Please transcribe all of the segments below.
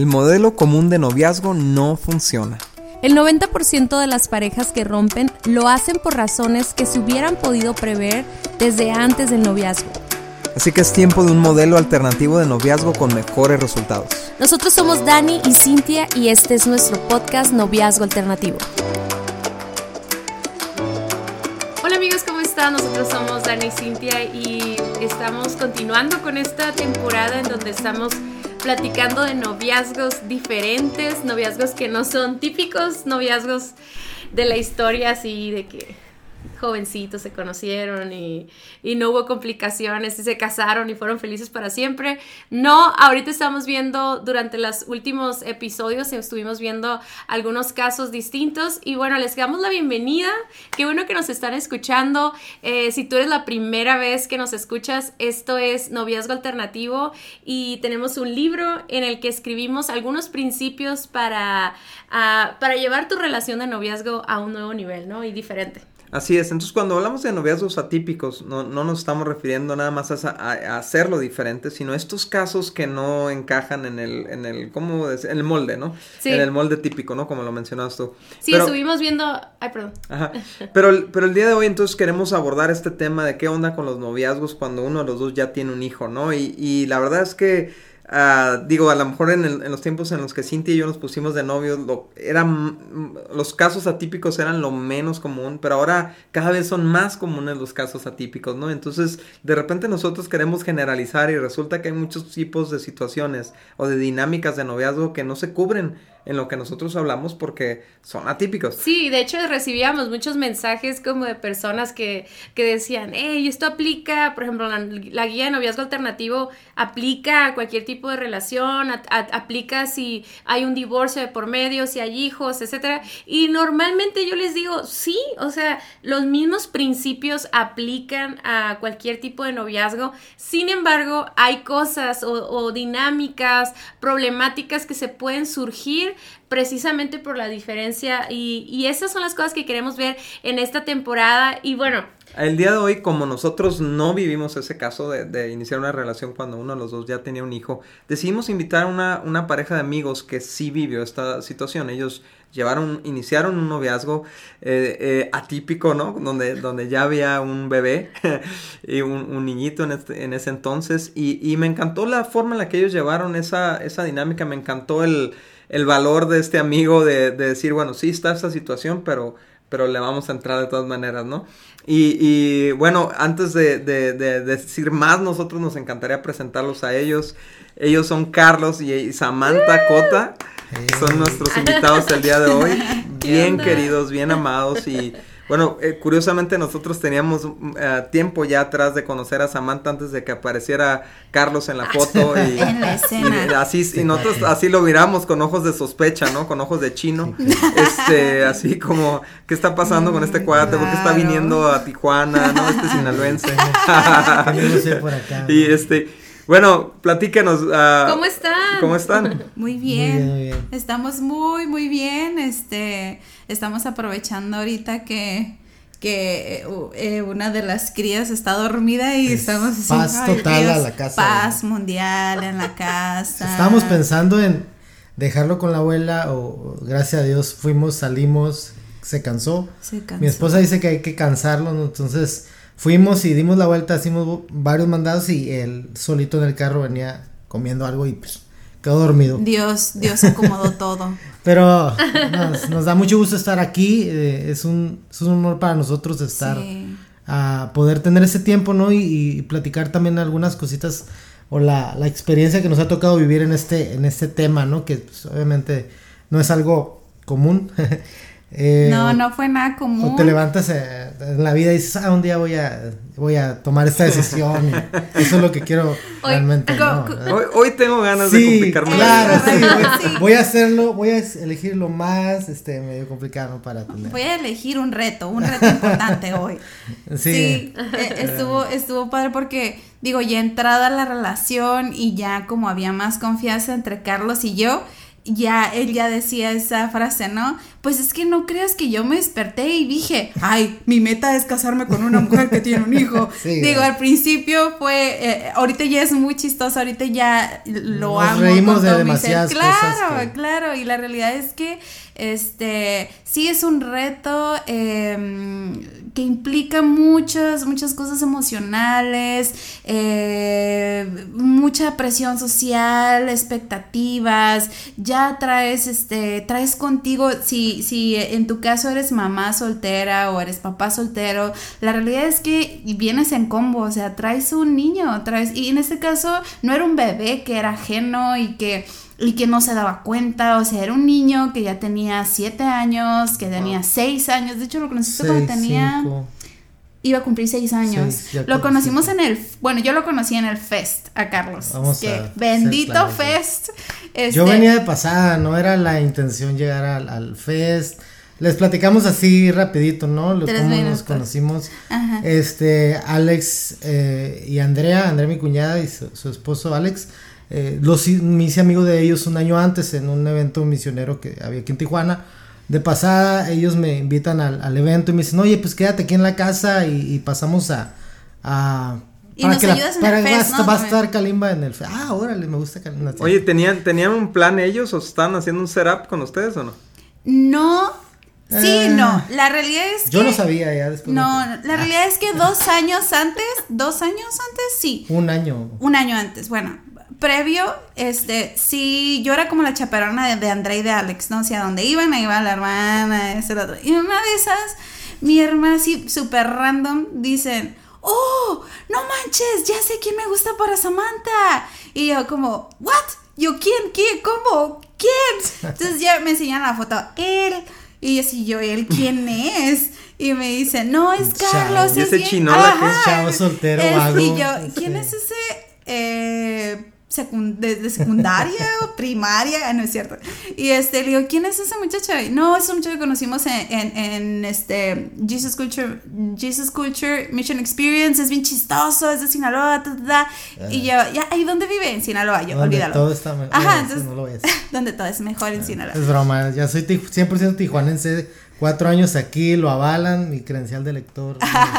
El modelo común de noviazgo no funciona. El 90% de las parejas que rompen lo hacen por razones que se hubieran podido prever desde antes del noviazgo. Así que es tiempo de un modelo alternativo de noviazgo con mejores resultados. Nosotros somos Dani y Cintia y este es nuestro podcast Noviazgo Alternativo. Hola amigos, ¿cómo están? Nosotros somos Dani y Cintia y estamos continuando con esta temporada en donde estamos platicando de noviazgos diferentes, noviazgos que no son típicos, noviazgos de la historia así de que jovencitos se conocieron y, no hubo complicaciones y se casaron y fueron felices para siempre. No, ahorita estamos viendo durante los últimos episodios, estuvimos viendo algunos casos distintos y bueno, les damos la bienvenida. Qué bueno que nos están escuchando. Eh, si tú eres la primera vez que nos escuchas, esto es Noviazgo Alternativo y tenemos un libro en el que escribimos algunos principios para, ah, para llevar tu relación de noviazgo a un nuevo nivel, ¿no? Y diferente. Así es, entonces cuando hablamos de noviazgos atípicos, no, no nos estamos refiriendo nada más a, hacerlo diferente, sino estos casos que no encajan en el, en el, ¿cómo En el molde, ¿no? Sí. En el molde típico, ¿no? Como lo mencionabas tú. Sí, estuvimos viendo, ay, perdón. Ajá, pero, pero el día de hoy entonces queremos abordar este tema de qué onda con los noviazgos cuando uno de los dos ya tiene un hijo, ¿no? Y, y la verdad es que Ah, digo, a lo mejor en, los tiempos en los que Cintia y yo nos pusimos de novios, lo, eran, los casos atípicos eran lo menos común, pero ahora cada vez son más comunes los casos atípicos, ¿no? Entonces, de repente nosotros queremos generalizar y resulta que hay muchos tipos de situaciones o de dinámicas de noviazgo que no se cubren en lo que nosotros hablamos porque son atípicos. Sí, de hecho recibíamos muchos mensajes como de personas que, que decían, hey, esto aplica, por ejemplo, la, guía de noviazgo alternativo aplica a cualquier tipo de relación, aplica si hay un divorcio de por medio, si hay hijos, etcétera. Y normalmente yo les digo, sí, o sea, los mismos principios aplican a cualquier tipo de noviazgo. Sin embargo, hay cosas o dinámicas, problemáticas que se pueden surgir precisamente por la diferencia y, esas son las cosas que queremos ver en esta temporada y bueno. El día de hoy, como nosotros no vivimos ese caso de, iniciar una relación cuando uno de los dos ya tenía un hijo, decidimos invitar a una, una pareja de amigos que sí vivió esta situación. Ellos llevaron, iniciaron un noviazgo eh, eh, atípico, ¿no? Donde, donde ya había un bebé y un, niñito en, este, en, ese entonces. Y, y, me encantó la forma en la que ellos llevaron esa, esa dinámica, me encantó el, el valor de este amigo de, decir, bueno, sí está esta situación, pero, pero le vamos a entrar de todas maneras, ¿no? Y, bueno, antes de, decir más, nosotros nos encantaría presentarlos a ellos. Ellos son Carlos y Samantha Cota. Son nuestros invitados el día de hoy. Bien queridos, bien amados y bueno, eh, curiosamente nosotros teníamos mm, eh, tiempo ya atrás de conocer a Samantha antes de que apareciera Carlos en la foto y, en la escena. así y nosotros así lo miramos con ojos de sospecha, ¿no? Con ojos de chino. Este, así como ¿qué está pasando con este cuate? ¿Por qué está viniendo a Tijuana, no? Este sinaloense. por acá. Y este bueno, platíquenos. Uh, ¿Cómo están? ¿Cómo están? Muy bien. Estamos muy, muy bien. Este, estamos aprovechando ahorita que que eh, una de las crías está dormida y estamos paz total a la casa. Paz mundial en la casa. Estábamos pensando en dejarlo con la abuela o gracias a Dios fuimos, salimos, se cansó. Se cansó. Mi esposa dice que hay que cansarlo, entonces Fuimos y dimos la vuelta, hicimos varios mandados y él solito en el carro venía comiendo algo y pues quedó dormido. Dios, Dios acomodó todo. Pero nos, da mucho gusto estar aquí, eh, es, un, es un honor para nosotros estar, a poder tener ese tiempo, ¿no? Y, platicar también algunas cositas o la, la, experiencia que nos ha tocado vivir en este, en este tema, ¿no? Que pues, obviamente no es algo común. Eh, no, no fue nada común. O te levantas eh, en la vida y dices, ah, un día voy a, voy a tomar esta decisión. eso es lo que quiero realmente. hoy, tengo ganas de complicarme claro, Sí, voy, a hacerlo, voy a elegir lo más este, medio complicado para tener. Voy a elegir un reto, un reto importante hoy. Sí. Eh, estuvo, estuvo padre porque, digo, ya entrada la relación y ya como había más confianza entre Carlos y yo, ya él ya decía esa frase, ¿no? Pues es que no creas que yo me desperté y dije, ay, mi meta es casarme con una mujer que tiene un hijo. Digo, al principio fue, eh, ahorita ya es muy chistoso, ahorita ya lo Nos amo. Reímos de demasiadas Claro, claro, y la realidad es que este, sí es un reto em, que implica muchas, muchas cosas emocionales, eh, mucha presión social, expectativas, ya traes, este, traes contigo, si, si en tu caso eres mamá soltera o eres papá soltero, la realidad es que vienes en combo, o sea, traes un niño, traes, y en este caso no era un bebé que era ajeno y que y que no se daba cuenta, o sea, era un niño que ya tenía siete años, que tenía seis años, de hecho lo conociste cuando tenía... Iba a cumplir seis años. lo conocimos en el... Bueno, yo lo conocí en el Fest a Carlos. Vamos que bendito Fest. Este yo venía de pasada, no era la intención llegar al, Fest. Les platicamos así rapidito, ¿no? Cómo nos conocimos. Este, Alex eh, y Andrea, Andrea mi cuñada y su esposo Alex eh, los, me hice amigo de ellos un año antes en un evento misionero que había aquí en Tijuana. De pasada, ellos me invitan al, evento y me dicen, oye, pues quédate aquí en la casa y, pasamos a... y para que la, para, va, a estar Kalimba en el Ah, órale, me gusta Kalimba. Oye, ¿tenían, ¿tenían un plan ellos o estaban haciendo un setup con ustedes o no? No, Sí, eh, no. La realidad es que. Yo no sabía ya después. No, la realidad es que dos años antes, dos años antes, sí. Un año. Un año antes. Bueno, previo, este, sí, yo era como la chaperona de, de André y de Alex, ¿no? O sea, donde iban, ahí iba la hermana, ese otro. Y una de esas, mi hermana así, súper random, dicen, oh, no manches, ya sé quién me gusta para Samantha. Y yo como, what? Yo, ¿quién? ¿Quién? ¿Cómo? ¿Quién? Entonces ya me enseñan la foto, él. Y yo, sí, yo, ¿él quién es? Y me dice, no, es Carlos. es ese chino que es chavo soltero, vago. Y yo, ¿quién es ese? Eh, de, secundaria o primaria, ah, no es cierto. Y este, le digo, ¿quién es esa muchacha? No, es un muchacho que conocimos en, en, este Jesus Culture, Jesus Culture Mission Experience, es bien chistoso, es de Sinaloa, y yo, ya, ¿y dónde vive? En Sinaloa, yo, donde Todo está mejor. Ajá, entonces, donde todo es mejor en Sinaloa. Es broma, ya soy 100% tijuanense Cuatro años aquí lo avalan, mi credencial de lector.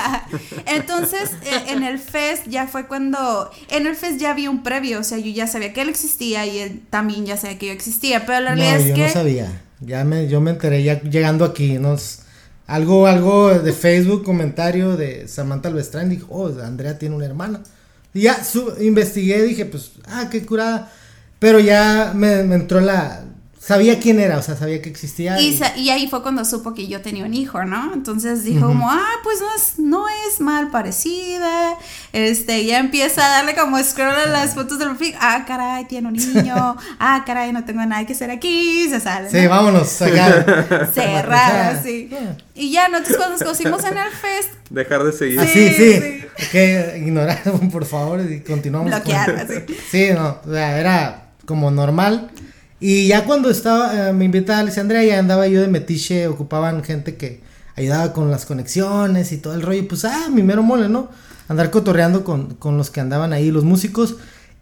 Entonces, eh, en el FEST ya fue cuando. En el FEST ya había un previo, o sea, yo ya sabía que él existía y él también ya sabía que yo existía, pero la realidad no, es yo que. no sabía. Ya me, yo me enteré ya llegando aquí, nos. Algo, algo de Facebook, comentario de Samantha Alvestrán, dijo, oh, Andrea tiene una hermana. Y ya investigué, dije, pues, ah, qué curada. Pero ya me entró la, sabía quién era, o sea, sabía que existía. Y, y... ahí fue cuando supo que yo tenía un hijo, ¿no? Entonces dijo como, ah, pues no es, no es mal parecida. Este, ya empieza a darle como scroll a las fotos del perfil. Ah, caray, tiene un niño. ah, caray, no tengo nada que hacer aquí. Se sale. Sí, vámonos, sacar. Cerrado, sí. Y ya, nosotros cuando nos conocimos en el fest. Dejar de seguir. Sí, sí. sí. Que ignorar, por favor, y continuamos. Bloquear, así. Sí, no, o sea, era como normal. Y ya cuando estaba, eh, me invitaba a Alessandra, ya andaba yo de metiche, ocupaban gente que ayudaba con las conexiones y todo el rollo. Pues, ah, mi mero mole, ¿no? Andar cotorreando con, con los que andaban ahí, los músicos.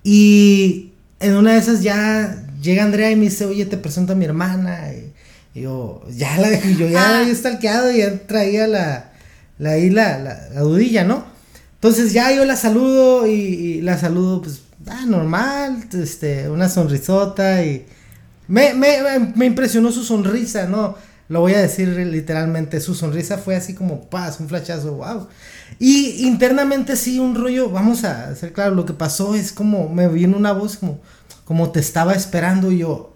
Y en una de esas ya llega Andrea y me dice, oye, te presento a mi hermana. Y, yo, ya la dejé, yo ya había stalkeado y ya traía la, la, ahí la, la, dudilla, ¿no? Entonces ya yo la saludo y, y, la saludo, pues, ah, normal, este, una sonrisota y me, me, me impresionó su sonrisa, ¿no? Lo voy a decir literalmente, su sonrisa fue así como paz, un flachazo, wow. Y internamente sí, un rollo, vamos a hacer claro, lo que pasó es como, me vino una voz como, como te estaba esperando yo.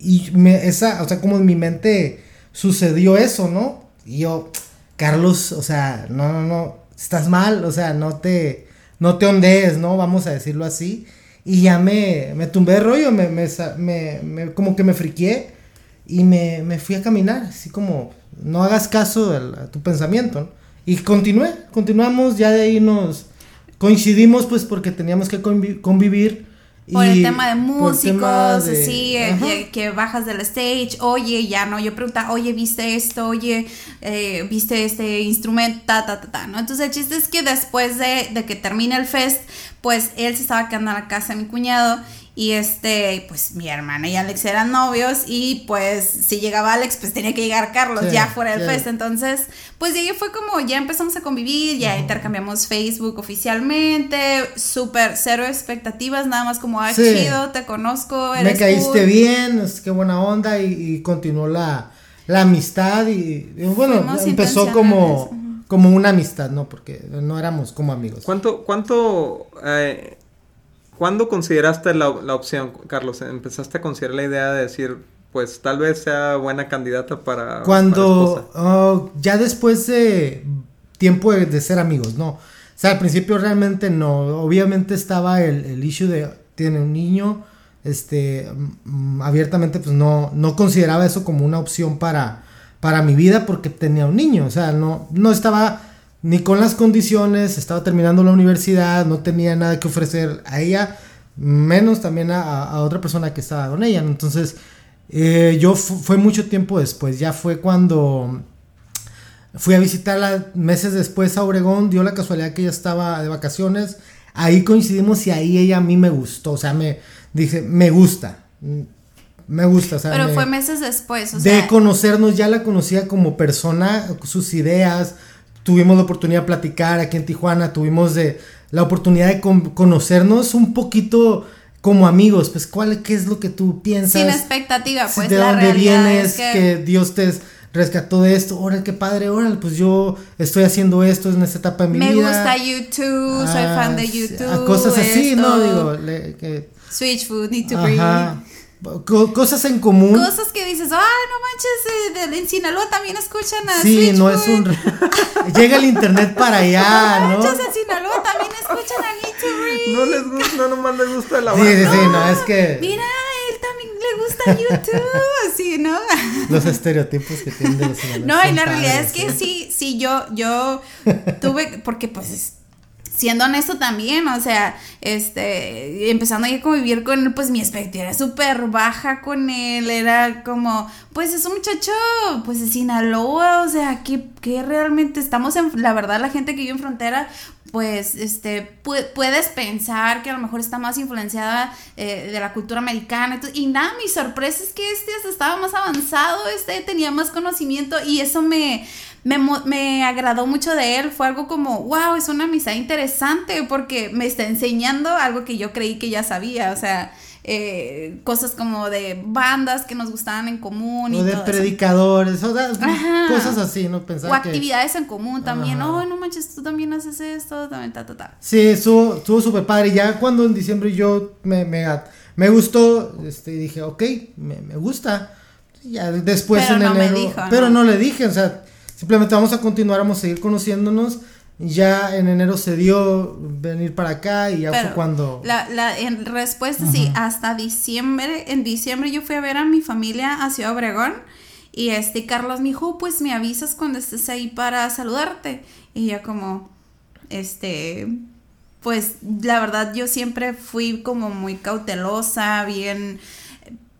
Y me, esa, o sea, como en mi mente sucedió eso, ¿no? Y yo, Carlos, o sea, no, no, no, estás mal, o sea, no te, no te ondees, ¿no? Vamos a decirlo así. Y ya me, me tumbé de rollo, me, me, me, como que me friqué y me, fui a caminar, así como, no hagas caso a, tu pensamiento. Y continué, continuamos, ya de ahí nos coincidimos pues porque teníamos que convivir por el tema de músicos, así, eh, que, bajas del stage, oye, ya no, yo pregunta, oye, ¿viste esto? Oye, eh, ¿viste este instrumento? Ta, ta, ta, ta, ¿no? Entonces el chiste es que después de, de que termine el fest, pues él se estaba quedando en la casa de mi cuñado Y este, pues mi hermana y Alex eran novios y pues si llegaba Alex, pues tenía que llegar Carlos ya fuera del fest. Entonces, pues ahí fue como ya empezamos a convivir, ya intercambiamos Facebook oficialmente, súper cero expectativas, nada más como, ah, chido, te conozco, eres Me caíste bien, es que buena onda y, continuó la, la amistad y, bueno, empezó como, como una amistad, ¿no? Porque no éramos como amigos. ¿Cuánto, cuánto, eh, cuándo consideraste la, la opción, Carlos? ¿Empezaste a considerar la idea de decir, pues tal vez sea buena candidata para... Cuando, oh, ya después de tiempo de, ser amigos, ¿no? O sea, al principio realmente no, obviamente estaba el, el issue de, tiene un niño, este, mm, abiertamente pues no, no consideraba eso como una opción para, para mi vida porque tenía un niño, o sea, no, no estaba ni con las condiciones, estaba terminando la universidad, no tenía nada que ofrecer a ella, menos también a, otra persona que estaba con ella, entonces eh, yo fue mucho tiempo después, ya fue cuando fui a visitarla meses después a Obregón, dio la casualidad que ella estaba de vacaciones, ahí coincidimos y ahí ella a mí me gustó, o sea, me dije, me gusta, me gusta, o sea, Pero fue meses después, o sea. De conocernos, ya la conocía como persona, sus ideas, tuvimos la oportunidad de platicar aquí en Tijuana, tuvimos de, la oportunidad de conocernos un poquito como amigos, pues cuál, qué es lo que tú piensas. Sin expectativa, pues. De dónde vienes, que... Dios te rescató de esto, órale, qué padre, órale, pues yo estoy haciendo esto en esta etapa de mi vida. Me gusta YouTube, soy fan de ah, YouTube. cosas así, ¿no? Digo, Switch food, need to breathe cosas en común. Cosas que dices, ah, no manches, eh, en Sinaloa también escuchan a Sí, no es un... Llega el internet para allá, ¿no? Manches, en Sinaloa también escuchan a to No les gusta, no nomás les gusta la Sí, sí, sí, no, es que... Mira, él también le gusta YouTube, así, ¿no? Los estereotipos que tienen de los No, y la realidad es que sí, sí, yo, yo tuve, porque pues siendo honesto también, o sea, este, empezando a convivir con él, pues mi expectativa era súper baja con él, era como, pues es un muchacho, pues de Sinaloa, o sea, que, que realmente estamos en, la verdad, la gente que vive en frontera, pues, este, puedes pensar que a lo mejor está más influenciada eh, de la cultura americana, y nada, mi sorpresa es que este estaba más avanzado, este tenía más conocimiento, y eso me me, agradó mucho de él. Fue algo como, wow, es una amistad interesante porque me está enseñando algo que yo creí que ya sabía. O sea, eh, cosas como de bandas que nos gustaban en común. O de predicadores, o cosas así, ¿no? Pensar o actividades en común también. Oh, no manches, tú también haces esto, también, ta, ta, ta. Sí, estuvo súper padre. Ya cuando en diciembre yo me, me, me gustó, este, dije, ok, me, me gusta. Ya después en enero. pero ¿no? no le dije, o sea Simplemente vamos a continuar, vamos a seguir conociéndonos. Ya en enero se dio venir para acá y ya fue cuando... La, la en respuesta, sí, hasta diciembre, en diciembre yo fui a ver a mi familia a Ciudad Obregón y este Carlos me dijo, pues me avisas cuando estés ahí para saludarte. Y ya como, este, pues la verdad yo siempre fui como muy cautelosa, bien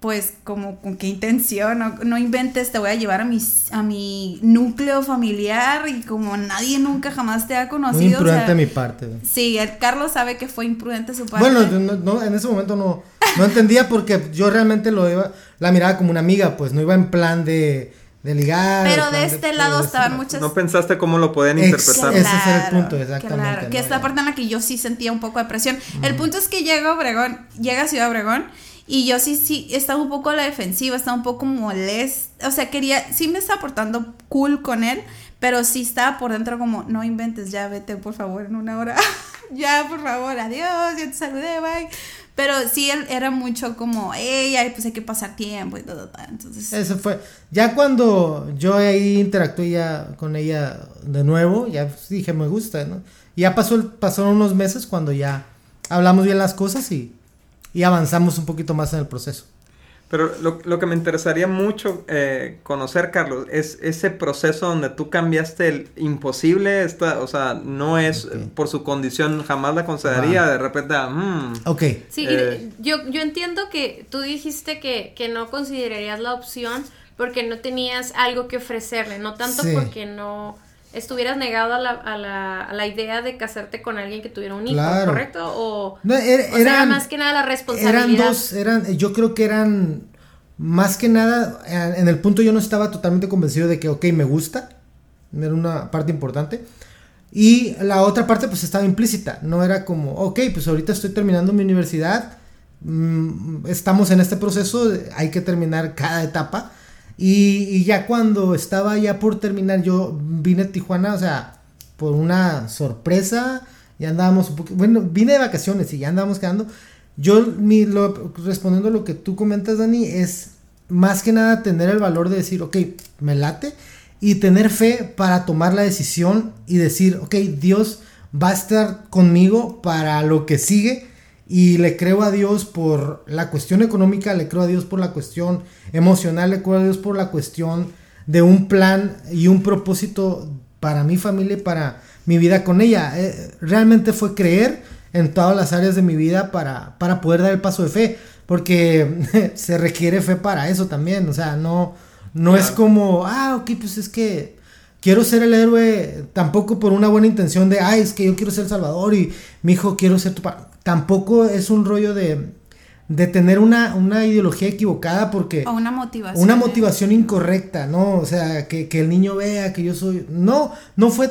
pues como con qué intención, no, inventes, te voy a llevar a mi, a mi núcleo familiar y como nadie nunca jamás te ha conocido. Muy imprudente de mi parte. Sí, el Carlos sabe que fue imprudente su parte. Bueno, no, en ese momento no, no entendía porque yo realmente lo iba, la miraba como una amiga, pues no iba en plan de, de ligar. Pero de este lado estaban muchas... No pensaste cómo lo podían interpretar. ese es el punto, exactamente. Claro, que es la parte en la que yo sí sentía un poco de presión. El punto es que llega Obregón, llega a Ciudad Obregón y yo sí, sí, estaba un poco a la defensiva, estaba un poco molesta. O sea, quería, sí me estaba portando cool con él, pero sí estaba por dentro como, no inventes, ya vete por favor en una hora. ya, por favor, adiós, ya te saludé, bye. Pero sí, él era mucho como, ella pues hay que pasar tiempo y todo, entonces... Eso fue, ya cuando yo ahí interactué ya con ella de nuevo, ya dije, me gusta, ¿no? Y ya pasó, pasaron unos meses cuando ya hablamos bien las cosas y y avanzamos un poquito más en el proceso. Pero lo, lo que me interesaría mucho eh, conocer, Carlos, es ese proceso donde tú cambiaste el imposible, esta, o sea, no es por su condición, jamás la consideraría, de repente, mm, ok. Sí, eh, yo, yo entiendo que tú dijiste que, que no considerarías la opción porque no tenías algo que ofrecerle, no tanto porque no estuvieras negado a la, a la, a la idea de casarte con alguien que tuviera un hijo, ¿correcto? O, no, era, más que nada la responsabilidad. Eran dos, eran, yo creo que eran más que nada, en el punto yo no estaba totalmente convencido de que, ok, me gusta, era una parte importante. Y la otra parte pues estaba implícita, no era como, ok, pues ahorita estoy terminando mi universidad, mm, estamos en este proceso, hay que terminar cada etapa. Y, ya cuando estaba ya por terminar, yo vine a Tijuana, o sea, por una sorpresa, ya andábamos un poquito, bueno, vine de vacaciones y ya andábamos quedando. Yo, mi, respondiendo a lo que tú comentas, Dani, es más que nada tener el valor de decir, ok, me late y tener fe para tomar la decisión y decir, ok, Dios va a estar conmigo para lo que sigue y le creo a Dios por la cuestión económica, le creo a Dios por la cuestión emocional, le creo a Dios por la cuestión de un plan y un propósito para mi familia y para mi vida con ella. Eh, realmente fue creer en todas las áreas de mi vida para, para poder dar el paso de fe, porque se requiere fe para eso también, o sea, no, no es como, ah, ok, pues es que quiero ser el héroe, tampoco por una buena intención de, ay, es que yo quiero ser el Salvador y mi hijo quiero ser tu padre. Tampoco es un rollo de, de tener una, una ideología equivocada porque... O una motivación. Una motivación incorrecta, ¿no? O sea, que, que el niño vea que yo soy... No, no fue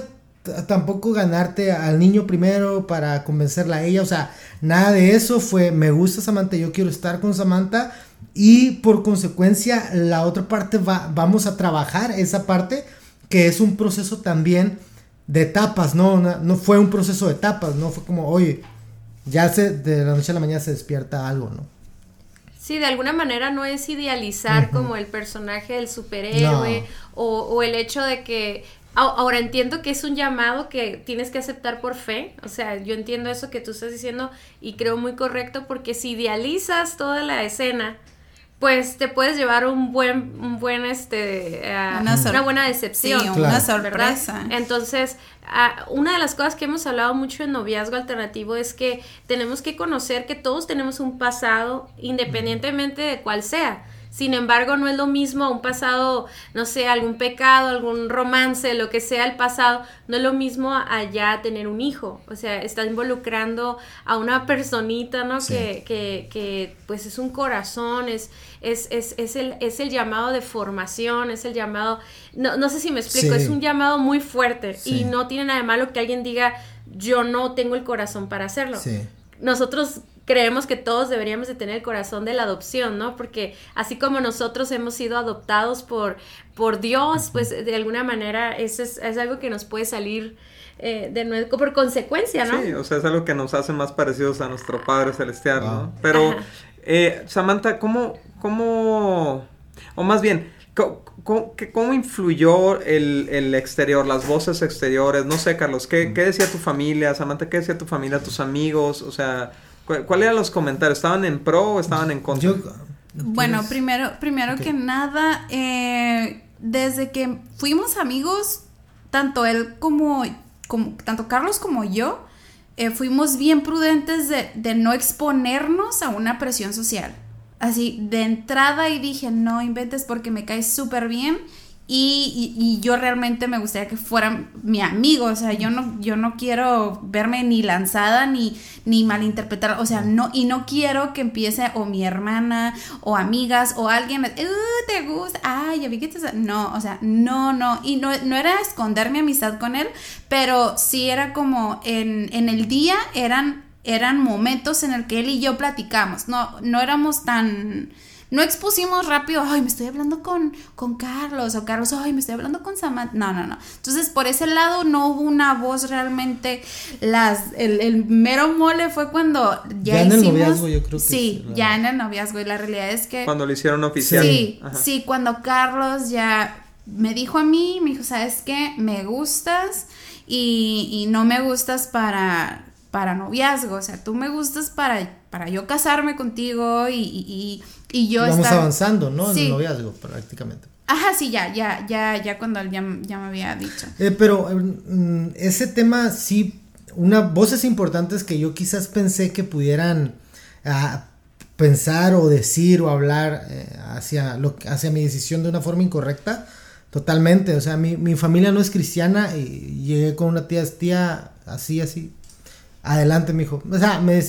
tampoco ganarte al niño primero para convencerla a ella, o sea, nada de eso fue, me gusta Samantha, yo quiero estar con Samantha y por consecuencia la otra parte va, vamos a trabajar esa parte que es un proceso también de etapas, ¿no? No, fue un proceso de etapas, no fue como, oye, ya se, de la noche a la mañana se despierta algo, ¿no? Sí, de alguna manera no es idealizar como el personaje del superhéroe o, o, el hecho de que Ahora entiendo que es un llamado que tienes que aceptar por fe, o sea, yo entiendo eso que tú estás diciendo y creo muy correcto porque si idealizas toda la escena, pues te puedes llevar un buen, un buen este, uh, una, buena decepción. Sí, una sorpresa. Entonces, uh, una de las cosas que hemos hablado mucho en noviazgo alternativo es que tenemos que conocer que todos tenemos un pasado independientemente de cuál sea. Sin embargo, no es lo mismo un pasado, no sé, algún pecado, algún romance, lo que sea el pasado, no es lo mismo allá tener un hijo. O sea, está involucrando a una personita, ¿no? Que, que, que, pues es un corazón, es, es, es, es, el, es el llamado de formación, es el llamado, no, no sé si me explico, es un llamado muy fuerte y no tiene nada de malo que alguien diga, yo no tengo el corazón para hacerlo. Nosotros creemos que todos deberíamos de tener el corazón de la adopción, ¿no? Porque así como nosotros hemos sido adoptados por, por Dios, pues de alguna manera eso es, algo que nos puede salir eh, de nuevo por consecuencia, ¿no? Sí, o sea, es algo que nos hace más parecidos a nuestro Padre Celestial, ¿no? Pero, eh, Samantha, ¿cómo, cómo, o más bien, ¿Cómo, cómo influyó el, el, exterior, las voces exteriores? No sé, Carlos, ¿qué, ¿qué, decía tu familia? Samantha, ¿qué decía tu familia, tus amigos? O sea, ¿Cuáles eran los comentarios? ¿Estaban en pro o estaban en contra? bueno, primero, primero que nada, eh, desde que fuimos amigos, tanto él como, como tanto Carlos como yo, eh, fuimos bien prudentes de, de no exponernos a una presión social. Así, de entrada y dije, no inventes porque me caes súper bien y, yo realmente me gustaría que fueran mi amigo, o sea, yo no, yo no quiero verme ni lanzada ni, ni malinterpretar, o sea, no, y no quiero que empiece o mi hermana o amigas o alguien, uh, te gusta, ay, ya vi que te... No, o sea, no, no, y no, no era esconder mi amistad con él, pero sí era como en, en el día eran, eran momentos en el que él y yo platicamos, no, no éramos tan no expusimos rápido, ay, me estoy hablando con, con Carlos, o Carlos, ay, me estoy hablando con Samantha. No, no, no. Entonces, por ese lado no hubo una voz realmente. Las, el, mero mole fue cuando ya, en el noviazgo, yo creo que sí. ya en el noviazgo. Y la realidad es que. Cuando lo hicieron oficial. Sí, sí, cuando Carlos ya me dijo a mí, me dijo, ¿sabes qué? Me gustas y, y no me gustas para para noviazgo, o sea, tú me gustas para, para yo casarme contigo y, y, y yo Vamos avanzando, ¿no? En el noviazgo, prácticamente. Ajá, sí, ya, ya, ya, ya cuando él ya, me había dicho. Eh, pero mm, ese tema sí, una voces importantes que yo quizás pensé que pudieran ah, pensar o decir o hablar eh, hacia, lo, hacia mi decisión de una forma incorrecta, Totalmente, o sea, mi, mi familia no es cristiana y llegué con una tía, tía, así, así. Adelante, mi hijo. O sea, me,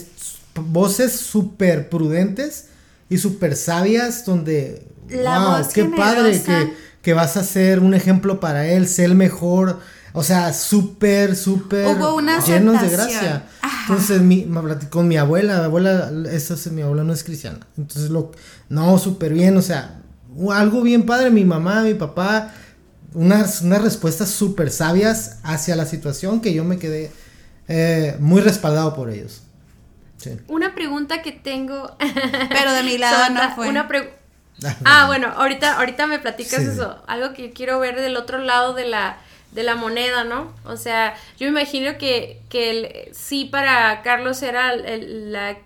voces súper prudentes y súper sabias donde... La wow, qué padre que, que, vas a ser un ejemplo para él, ser el mejor. O sea, súper, súper llenos de gracia. Entonces, mi, con mi abuela, mi abuela, esa es, mi abuela no es cristiana. Entonces, lo, no, súper bien, o sea, algo bien padre, mi mamá, mi papá, unas, unas respuestas súper sabias hacia la situación que yo me quedé eh, muy respaldado por ellos. Una pregunta que tengo. Pero de mi lado no fue. Una ah, bueno, ahorita, ahorita me platicas eso. Algo que quiero ver del otro lado de la, de la moneda, ¿no? O sea, yo me imagino que, que sí para Carlos era la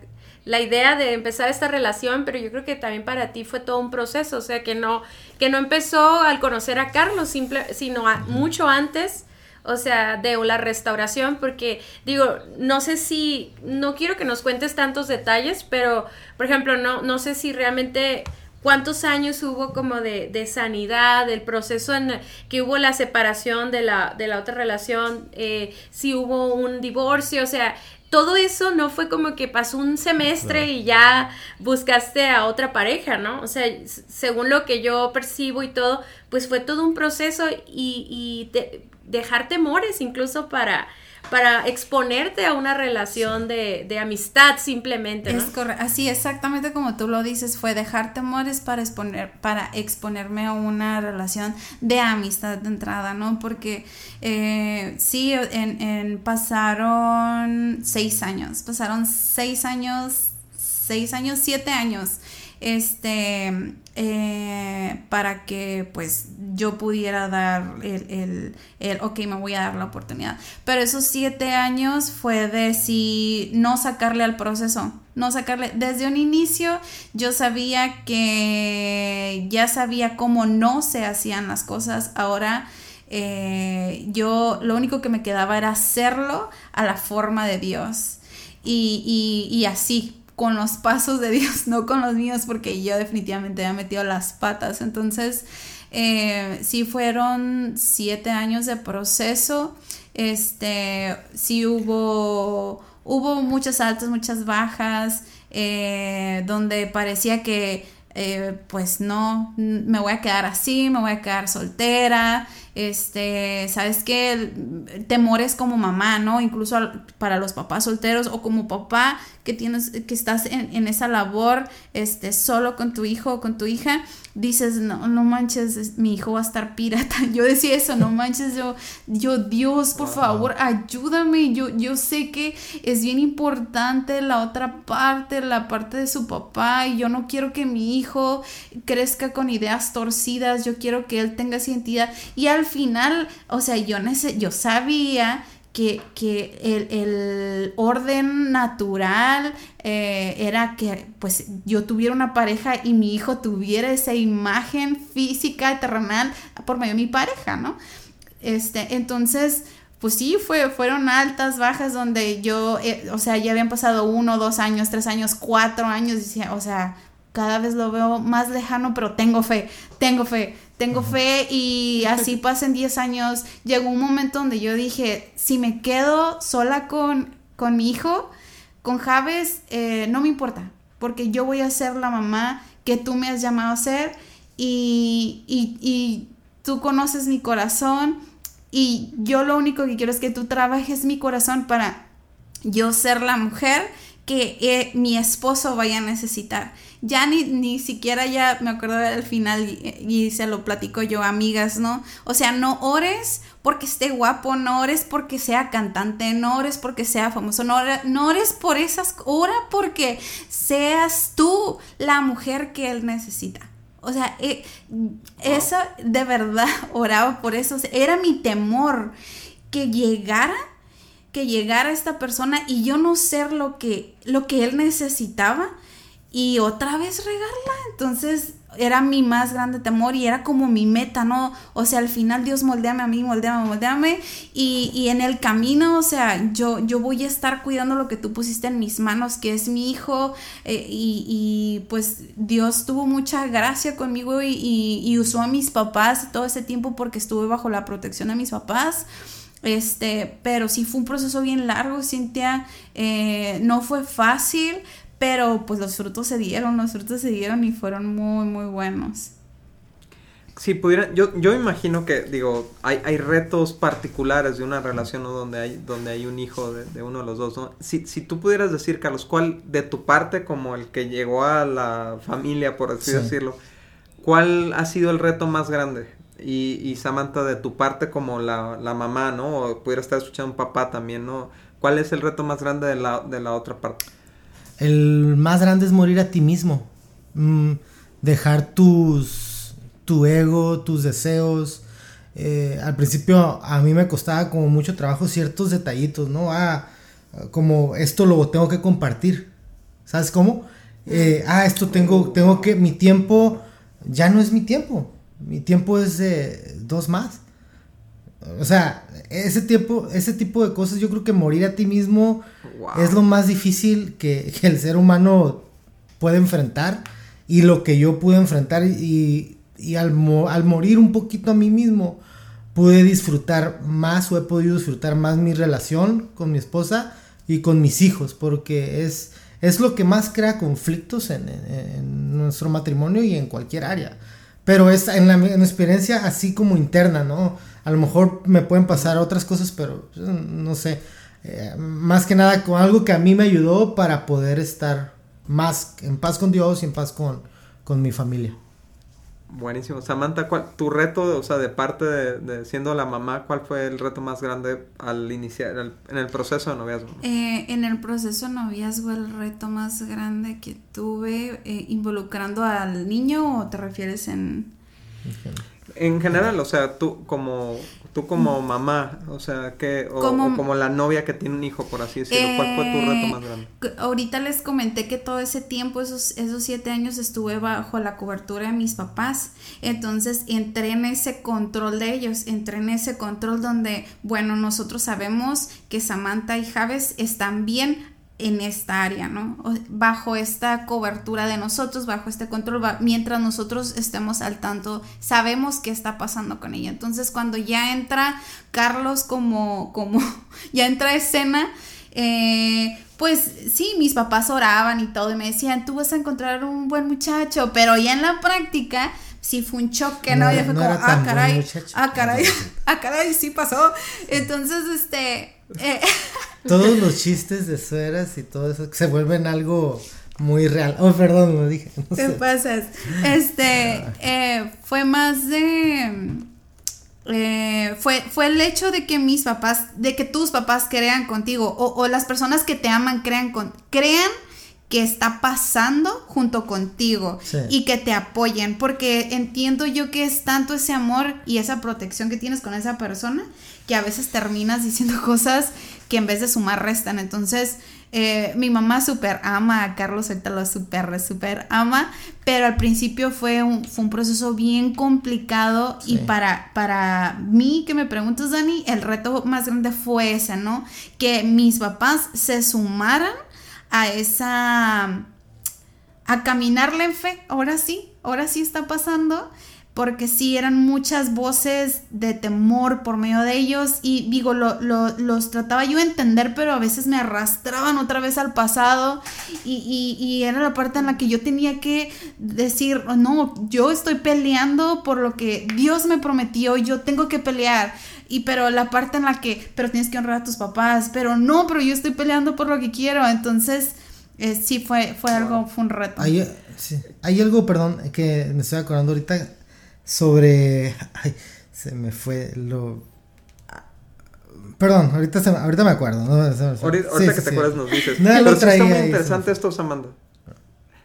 la idea de empezar esta relación, pero yo creo que también para ti fue todo un proceso, o sea, que no, que no empezó al conocer a Carlos, simple, sino mucho antes, o sea, de la restauración, porque digo, no sé si, no quiero que nos cuentes tantos detalles, pero, por ejemplo, no, no sé si realmente cuántos años hubo como de, de, sanidad, el proceso en que hubo la separación de la, de la otra relación, eh, si hubo un divorcio, o sea, todo eso no fue como que pasó un semestre y ya buscaste a otra pareja, ¿no? O sea, según lo que yo percibo y todo, pues fue todo un proceso y, dejar temores incluso para para exponerte a una relación de, de amistad simplemente. ¿no? Es correcto, así exactamente como tú lo dices, fue dejar temores para exponer, para exponerme a una relación de amistad de entrada, ¿no? Porque eh, sí, en, en, pasaron seis años, pasaron seis años, seis años, siete años este, eh, para que pues yo pudiera dar el, el, ok, me voy a dar la oportunidad. Pero esos siete años fue de si no sacarle al proceso, no sacarle, desde un inicio yo sabía que ya sabía cómo no se hacían las cosas, ahora... Eh, yo lo único que me quedaba era hacerlo a la forma de Dios. Y, y así, con los pasos de Dios, no con los míos, porque yo definitivamente he metido las patas. Entonces, eh, sí fueron siete años de proceso. Este, sí hubo, hubo muchas altas, muchas bajas, eh, donde parecía que eh, pues no, me voy a quedar así, me voy a quedar soltera, este, sabes que temores como mamá, ¿no? Incluso para los papás solteros o como papá que tienes, que estás en, en, esa labor, este, solo con tu hijo o con tu hija, dices, no, no manches, mi hijo va a estar pirata. Yo decía eso, no manches, yo, yo, Dios, por favor, ayúdame. Yo, yo sé que es bien importante la otra parte, la parte de su papá, y yo no quiero que mi hijo crezca con ideas torcidas, yo quiero que él tenga esa identidad. Y al final, o sea, yo, yo sabía que, el, orden natural eh, era que pues yo tuviera una pareja y mi hijo tuviera esa imagen física terrenal por medio de mi pareja, ¿no? Este, entonces, pues sí, fue, fueron altas, bajas, donde yo, eh, o sea, ya habían pasado uno, dos años, tres años, cuatro años, o sea, cada vez lo veo más lejano, pero tengo fe, tengo fe, tengo fe y así pasen 10 años. Llegó un momento donde yo dije, si me quedo sola con, con mi hijo, con Javes, eh, no me importa, porque yo voy a ser la mamá que tú me has llamado a ser y, y, y tú conoces mi corazón y yo lo único que quiero es que tú trabajes mi corazón para yo ser la mujer que eh, mi esposo vaya a necesitar. Ya ni, ni siquiera ya me acuerdo al final y, se lo platico yo, amigas, ¿no? O sea, no ores porque esté guapo, no ores porque sea cantante, no ores porque sea famoso, no, no ores por esas, ora porque seas tú la mujer que él necesita. O sea, eh, eso de verdad oraba por eso. era mi temor que llegara que llegara esta persona y yo no ser lo que, lo que él necesitaba y otra vez regarla. Entonces, era mi más grande temor y era como mi meta, ¿no? O sea, al final Dios moldeame a mí, moldeame, moldeame y, y en el camino, o sea, yo, yo voy a estar cuidando lo que tú pusiste en mis manos, que es mi hijo eh, y, y, pues Dios tuvo mucha gracia conmigo y, y, usó a mis papás todo ese tiempo porque estuve bajo la protección de mis papás. Este, pero sí fue un proceso bien largo, Cintia. Eh, no fue fácil, pero pues los frutos se dieron, los frutos se dieron y fueron muy, muy buenos. Si pudiera, yo, yo imagino que, digo, hay, hay retos particulares de una relación donde, hay, donde hay un hijo de, uno de los dos, ¿no? Si, si tú pudieras decir, Carlos, ¿cuál de tu parte, como el que llegó a la familia, por así decirlo, cuál ha sido el reto más grande? Y, y Samantha, de tu parte como la, la mamá, ¿no? O pudiera estar escuchando un papá también, ¿no? ¿Cuál es el reto más grande de la, de la otra parte? El más grande es morir a ti mismo. Mm, dejar tus, tu ego, tus deseos. Eh, al principio a mí me costaba como mucho trabajo ciertos detallitos, ¿no? Ah, como esto lo tengo que compartir. ¿Sabes cómo? Eh, ah, esto tengo, tengo que, mi tiempo ya no es mi tiempo. Mi tiempo es de dos más. O sea, ese tiempo, ese tipo de cosas, yo creo que morir a ti mismo es lo más difícil que, el ser humano puede enfrentar. Y lo que yo pude enfrentar y, y al, al, morir un poquito a mí mismo, pude disfrutar más o he podido disfrutar más mi relación con mi esposa y con mis hijos, porque es, es lo que más crea conflictos en, en, nuestro matrimonio y en cualquier área. Pero es en la, en experiencia así como interna, ¿no? A lo mejor me pueden pasar otras cosas, pero no sé. Eh, más que nada con algo que a mí me ayudó para poder estar más en paz con Dios y en paz con, con mi familia. Buenísimo. Samantha, ¿cuál, tu reto, o sea, de parte de, siendo la mamá, ¿cuál fue el reto más grande al iniciar, en el proceso de noviazgo? Eh, en el proceso de noviazgo, el reto más grande que tuve, eh, involucrando al niño, o te refieres en... En general, o sea, tú como tú como mamá, o sea, que o como, la novia que tiene un hijo, por así decirlo, ¿cuál fue tu reto más grande? Eh, ahorita les comenté que todo ese tiempo, esos esos siete años estuve bajo la cobertura de mis papás, entonces entré en ese control de ellos, entré en ese control donde, bueno, nosotros sabemos que Samantha y Javes están bien, en esta área, ¿no? Bajo esta cobertura de nosotros, bajo este control, mientras nosotros estemos al tanto, sabemos qué está pasando con ella. Entonces, cuando ya entra Carlos como, como, ya entra escena, eh, pues sí, mis papás oraban y todo, y me decían, tú vas a encontrar un buen muchacho, pero ya en la práctica, sí fue un choque, ¿no? ya fue como, ah, caray, ah, caray, ah, caray, sí pasó. Entonces, este... Eh, todos los chistes de sueras y todo eso se vuelven algo muy real. Oh, perdón, lo dije. No ¿Qué pasas? Este, eh, fue más de... Eh, fue, fue el hecho de que mis papás, de que tus papás crean contigo o, las personas que te aman crean, con, crean que está pasando junto contigo y que te apoyen, porque entiendo yo que es tanto ese amor y esa protección que tienes con esa persona que a veces terminas diciendo cosas que en vez de sumar restan. Entonces, eh, mi mamá súper ama a Carlos, ahorita lo súper, súper ama, pero al principio fue un, fue un proceso bien complicado y para, para mí, que me preguntas, Dani, el reto más grande fue ese, ¿no? Que mis papás se sumaran a esa... a caminarle en fe, ahora sí, ahora sí está pasando porque sí eran muchas voces de temor por medio de ellos y digo, lo, los trataba yo de entender, pero a veces me arrastraban otra vez al pasado y, y, era la parte en la que yo tenía que decir, no, yo estoy peleando por lo que Dios me prometió, yo tengo que pelear. Y pero la parte en la que, pero tienes que honrar a tus papás, pero no, pero yo estoy peleando por lo que quiero. Entonces, eh, sí, fue, fue algo, fue un reto. Hay, hay algo, perdón, que me estoy acordando ahorita sobre... Ay, se me fue lo... Perdón, ahorita, se, ahorita me acuerdo. ¿no? Ahorita, que te acuerdas nos dices. No, Pero está muy interesante esto, Samantha.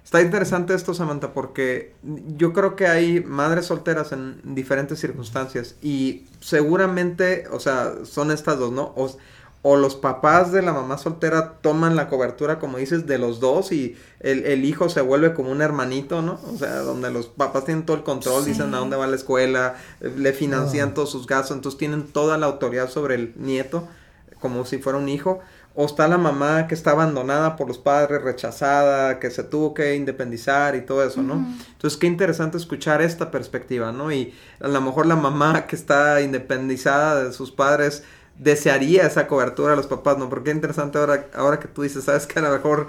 Está interesante esto, Samantha, porque yo creo que hay madres solteras en diferentes circunstancias y seguramente, o sea, son estas dos, ¿no? O, o los papás de la mamá soltera toman la cobertura, como dices, de los dos y el, hijo se vuelve como un hermanito, ¿no? O sea, donde los papás tienen todo el control, dicen a dónde va la escuela, le financian ah. todos sus gastos, entonces tienen toda la autoridad sobre el nieto, como si fuera un hijo. O está la mamá que está abandonada por los padres, rechazada, que se tuvo que independizar y todo eso, ¿no? Entonces, qué interesante escuchar esta perspectiva, ¿no? Y a lo mejor la mamá que está independizada de sus padres, desearía esa cobertura a los papás, ¿no? Porque es interesante ahora, ahora que tú dices, sabes que a lo mejor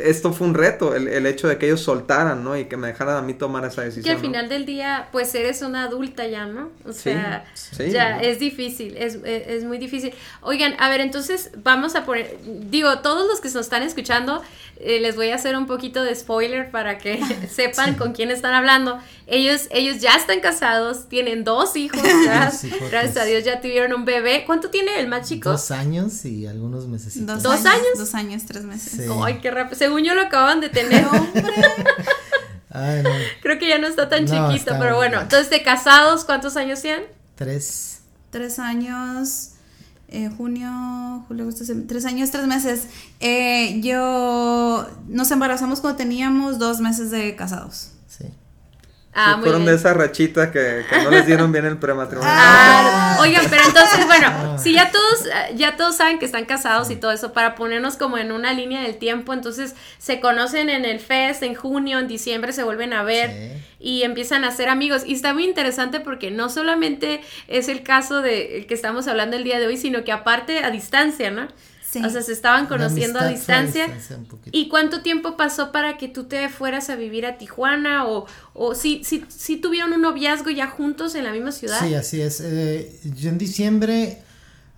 esto fue un reto, el, el, hecho de que ellos soltaran, ¿no? Y que me dejaran a mí tomar esa decisión. Que al final del día, pues eres una adulta ya, ¿no? O sea, ya es difícil, es, es, muy difícil. Oigan, a ver, entonces vamos a poner, digo, todos los que nos están escuchando, eh, les voy a hacer un poquito de spoiler para que sepan con quién están hablando. Ellos, ellos ya están casados, tienen dos hijos, gracias a Dios ya tuvieron un bebé. ¿Cuánto tiene el más chico? Dos años y algunos meses. Dos, ¿Dos años, Dos años, tres meses. Ay, qué rápido. Según yo lo acaban de tener. Creo que ya no está tan chiquito, pero bueno. Entonces, de casados, ¿cuántos años tienen? Tres. Tres años eh, junio, julio, agosto, tres años, tres meses. Eh, yo nos embarazamos cuando teníamos dos meses de casados. Sí. Ah, fueron de esa rachita que, no les dieron bien el prematrimonio. Ah, oigan, pero entonces, bueno, ah. si ya todos, ya todos saben que están casados y todo eso, para ponernos como en una línea del tiempo, entonces se conocen en el fest, en junio, en diciembre se vuelven a ver y empiezan a ser amigos. Y está muy interesante porque no solamente es el caso de que estamos hablando el día de hoy, sino que aparte a distancia, ¿no? O sea, se estaban conociendo a distancia. ¿Y cuánto tiempo pasó para que tú te fueras a vivir a Tijuana? ¿O, o si, si, tuvieron un noviazgo ya juntos en la misma ciudad? Sí, así es. Eh, yo en diciembre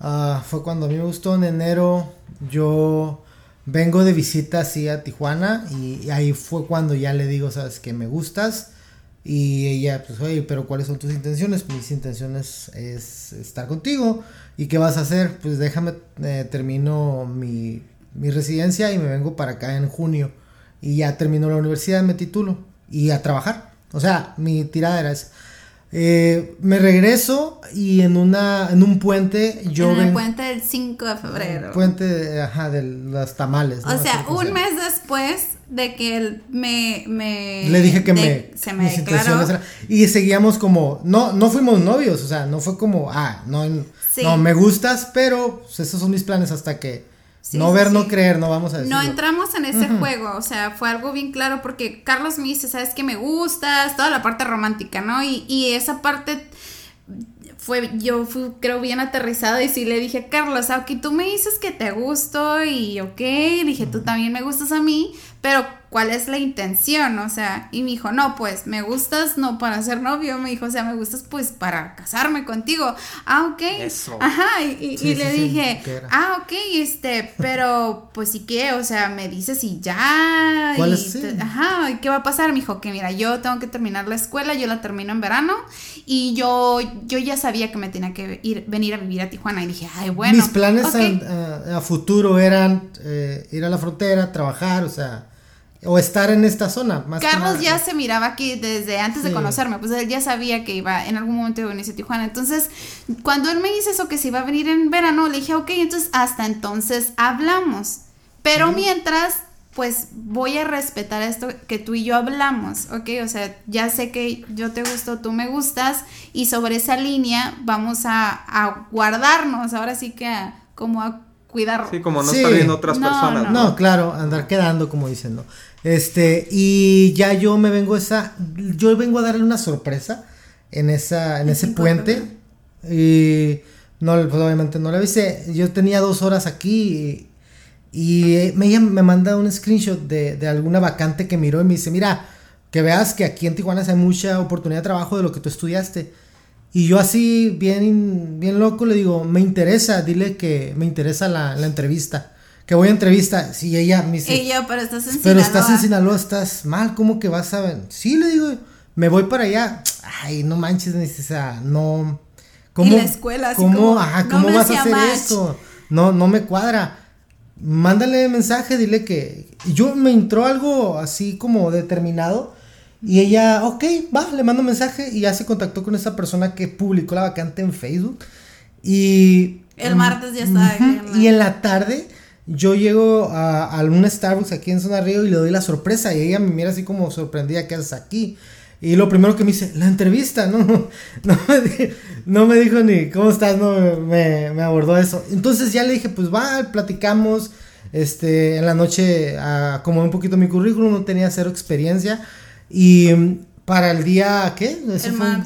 ah, fue cuando a mí me gustó. En enero yo vengo de visita así a Tijuana y, ahí fue cuando ya le digo, sabes, que me gustas. Y ella, pues, oye, pero ¿cuáles son tus intenciones? Mis intenciones es estar contigo. ¿Y qué vas a hacer? Pues déjame, eh, termino mi, mi, residencia y me vengo para acá en junio. Y ya termino la universidad, me titulo y a trabajar. O sea, mi tirada era esa. Eh, me regreso y en una en un puente yo en el puente del 5 de febrero puente ajá de los tamales o sea un mes después de que él me, me le dije que me se me declaró y seguíamos como no no fuimos novios o sea no fue como ah no no, me gustas, pero pues, esos son mis planes hasta que no ver, no creer, no vamos a decir. No entramos en ese juego, o sea, fue algo bien claro porque Carlos me dice, sabes que me gustas, toda la parte romántica, ¿no? Y, y esa parte fue, yo fui, creo, bien aterrizada y sí le dije, Carlos, aunque tú me dices que te gusto y ok, dije, tú también me gustas a mí, pero ¿cuál es la intención? O sea, y me dijo, no, pues me gustas no para ser novio, me dijo, o sea, me gustas pues para casarme contigo. Ah, ok. Eso. Ajá, y, le dije, ah, ok, este, pero pues sí que, o sea, me dices y ya. ¿Cuál es? Ajá, ¿y qué va a pasar? Me dijo que mira, yo tengo que terminar la escuela, yo la termino en verano y yo, yo ya sabía que me tenía que ir, venir a vivir a Tijuana y dije, ay, bueno. Mis planes a, futuro eran eh, ir a la frontera, trabajar, o sea o estar en esta zona. Más Carlos ya se miraba aquí desde antes de conocerme, pues él ya sabía que iba en algún momento iba a venir a Tijuana. Entonces, cuando él me dice eso, que se iba a venir en verano, le dije, ok, entonces hasta entonces hablamos. Pero mientras, pues voy a respetar esto que tú y yo hablamos, ¿ok? O sea, ya sé que yo te gusto, tú me gustas, y sobre esa línea vamos a, guardarnos, ahora sí que como a cuidar. Sí, como no estar viendo otras personas. No. claro, andar quedando, como dicen, ¿no? Este, y ya yo me vengo esa, yo vengo a darle una sorpresa en esa, en ese puente. Y no, pues obviamente no la avisé. Yo tenía dos horas aquí y, me, me manda un screenshot de, de alguna vacante que miró y me dice, mira, que veas que aquí en Tijuana hay mucha oportunidad de trabajo de lo que tú estudiaste. Y yo así, bien, bien loco, le digo, me interesa, dile que me interesa la, la entrevista que voy a entrevista, si ella me dice, ella, pero estás en pero estás en Sinaloa, estás mal, ¿cómo que vas a ver? Sí, le digo, me voy para allá. Ay, no manches, o sea, no. ¿Cómo, y la escuela, así ¿cómo, como, ajá, ¿cómo vas a hacer esto? No, no me cuadra. Mándale mensaje, dile que. Yo me entró algo así como determinado. Y ella, ok, va, le mando mensaje y ya se contactó con esa persona que publicó la vacante en Facebook. Y El martes ya estaba. Y en la tarde yo llego a, a, Starbucks aquí en Zona Río y le doy la sorpresa y ella me mira así como sorprendida, ¿qué haces aquí? Y lo primero que me dice, la entrevista, no, no, me, no me dijo ni, ¿cómo estás? No, me, me, abordó eso. Entonces ya le dije, pues va, platicamos, este, en la noche acomodé un poquito mi currículum, no tenía cero experiencia y para el día, ¿qué?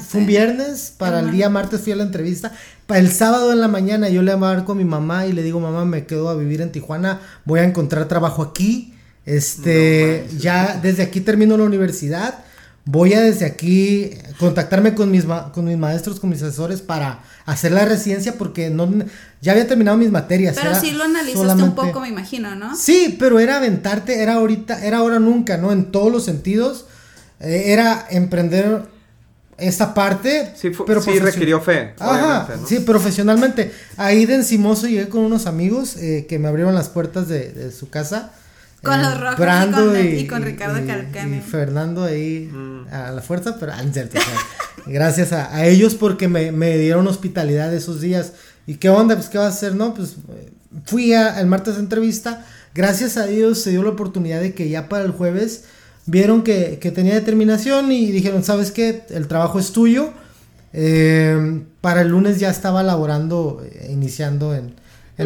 fue, un, viernes, para el, día martes fui a la entrevista. Para el sábado en la mañana yo le marco a mi mamá y le digo, mamá, me quedo a vivir en Tijuana, voy a encontrar trabajo aquí. Este, ya desde aquí termino la universidad. Voy a desde aquí contactarme con mis, con mis maestros, con mis asesores para hacer la residencia porque no ya había terminado mis materias. Pero sí lo analizaste un poco, me imagino, ¿no? Sí, pero era aventarte, era ahorita, era ahora nunca, ¿no? En todos los sentidos era emprender esta parte. Sí, pero sí requirió fe. Ajá, sí, profesionalmente. Ahí de encimoso llegué con unos amigos eh, que me abrieron las puertas de, su casa. Con los rojos Brando y, con, Ricardo y, Y Fernando ahí mm. a la fuerza, pero ah, gracias a, ellos porque me, me, dieron hospitalidad esos días. ¿Y qué onda? Pues, ¿qué vas a hacer? No, pues fui al martes de entrevista. Gracias a Dios se dio la oportunidad de que ya para el jueves vieron que, tenía determinación y dijeron, ¿sabes qué? El trabajo es tuyo. Eh, para el lunes ya estaba laborando, eh, iniciando en,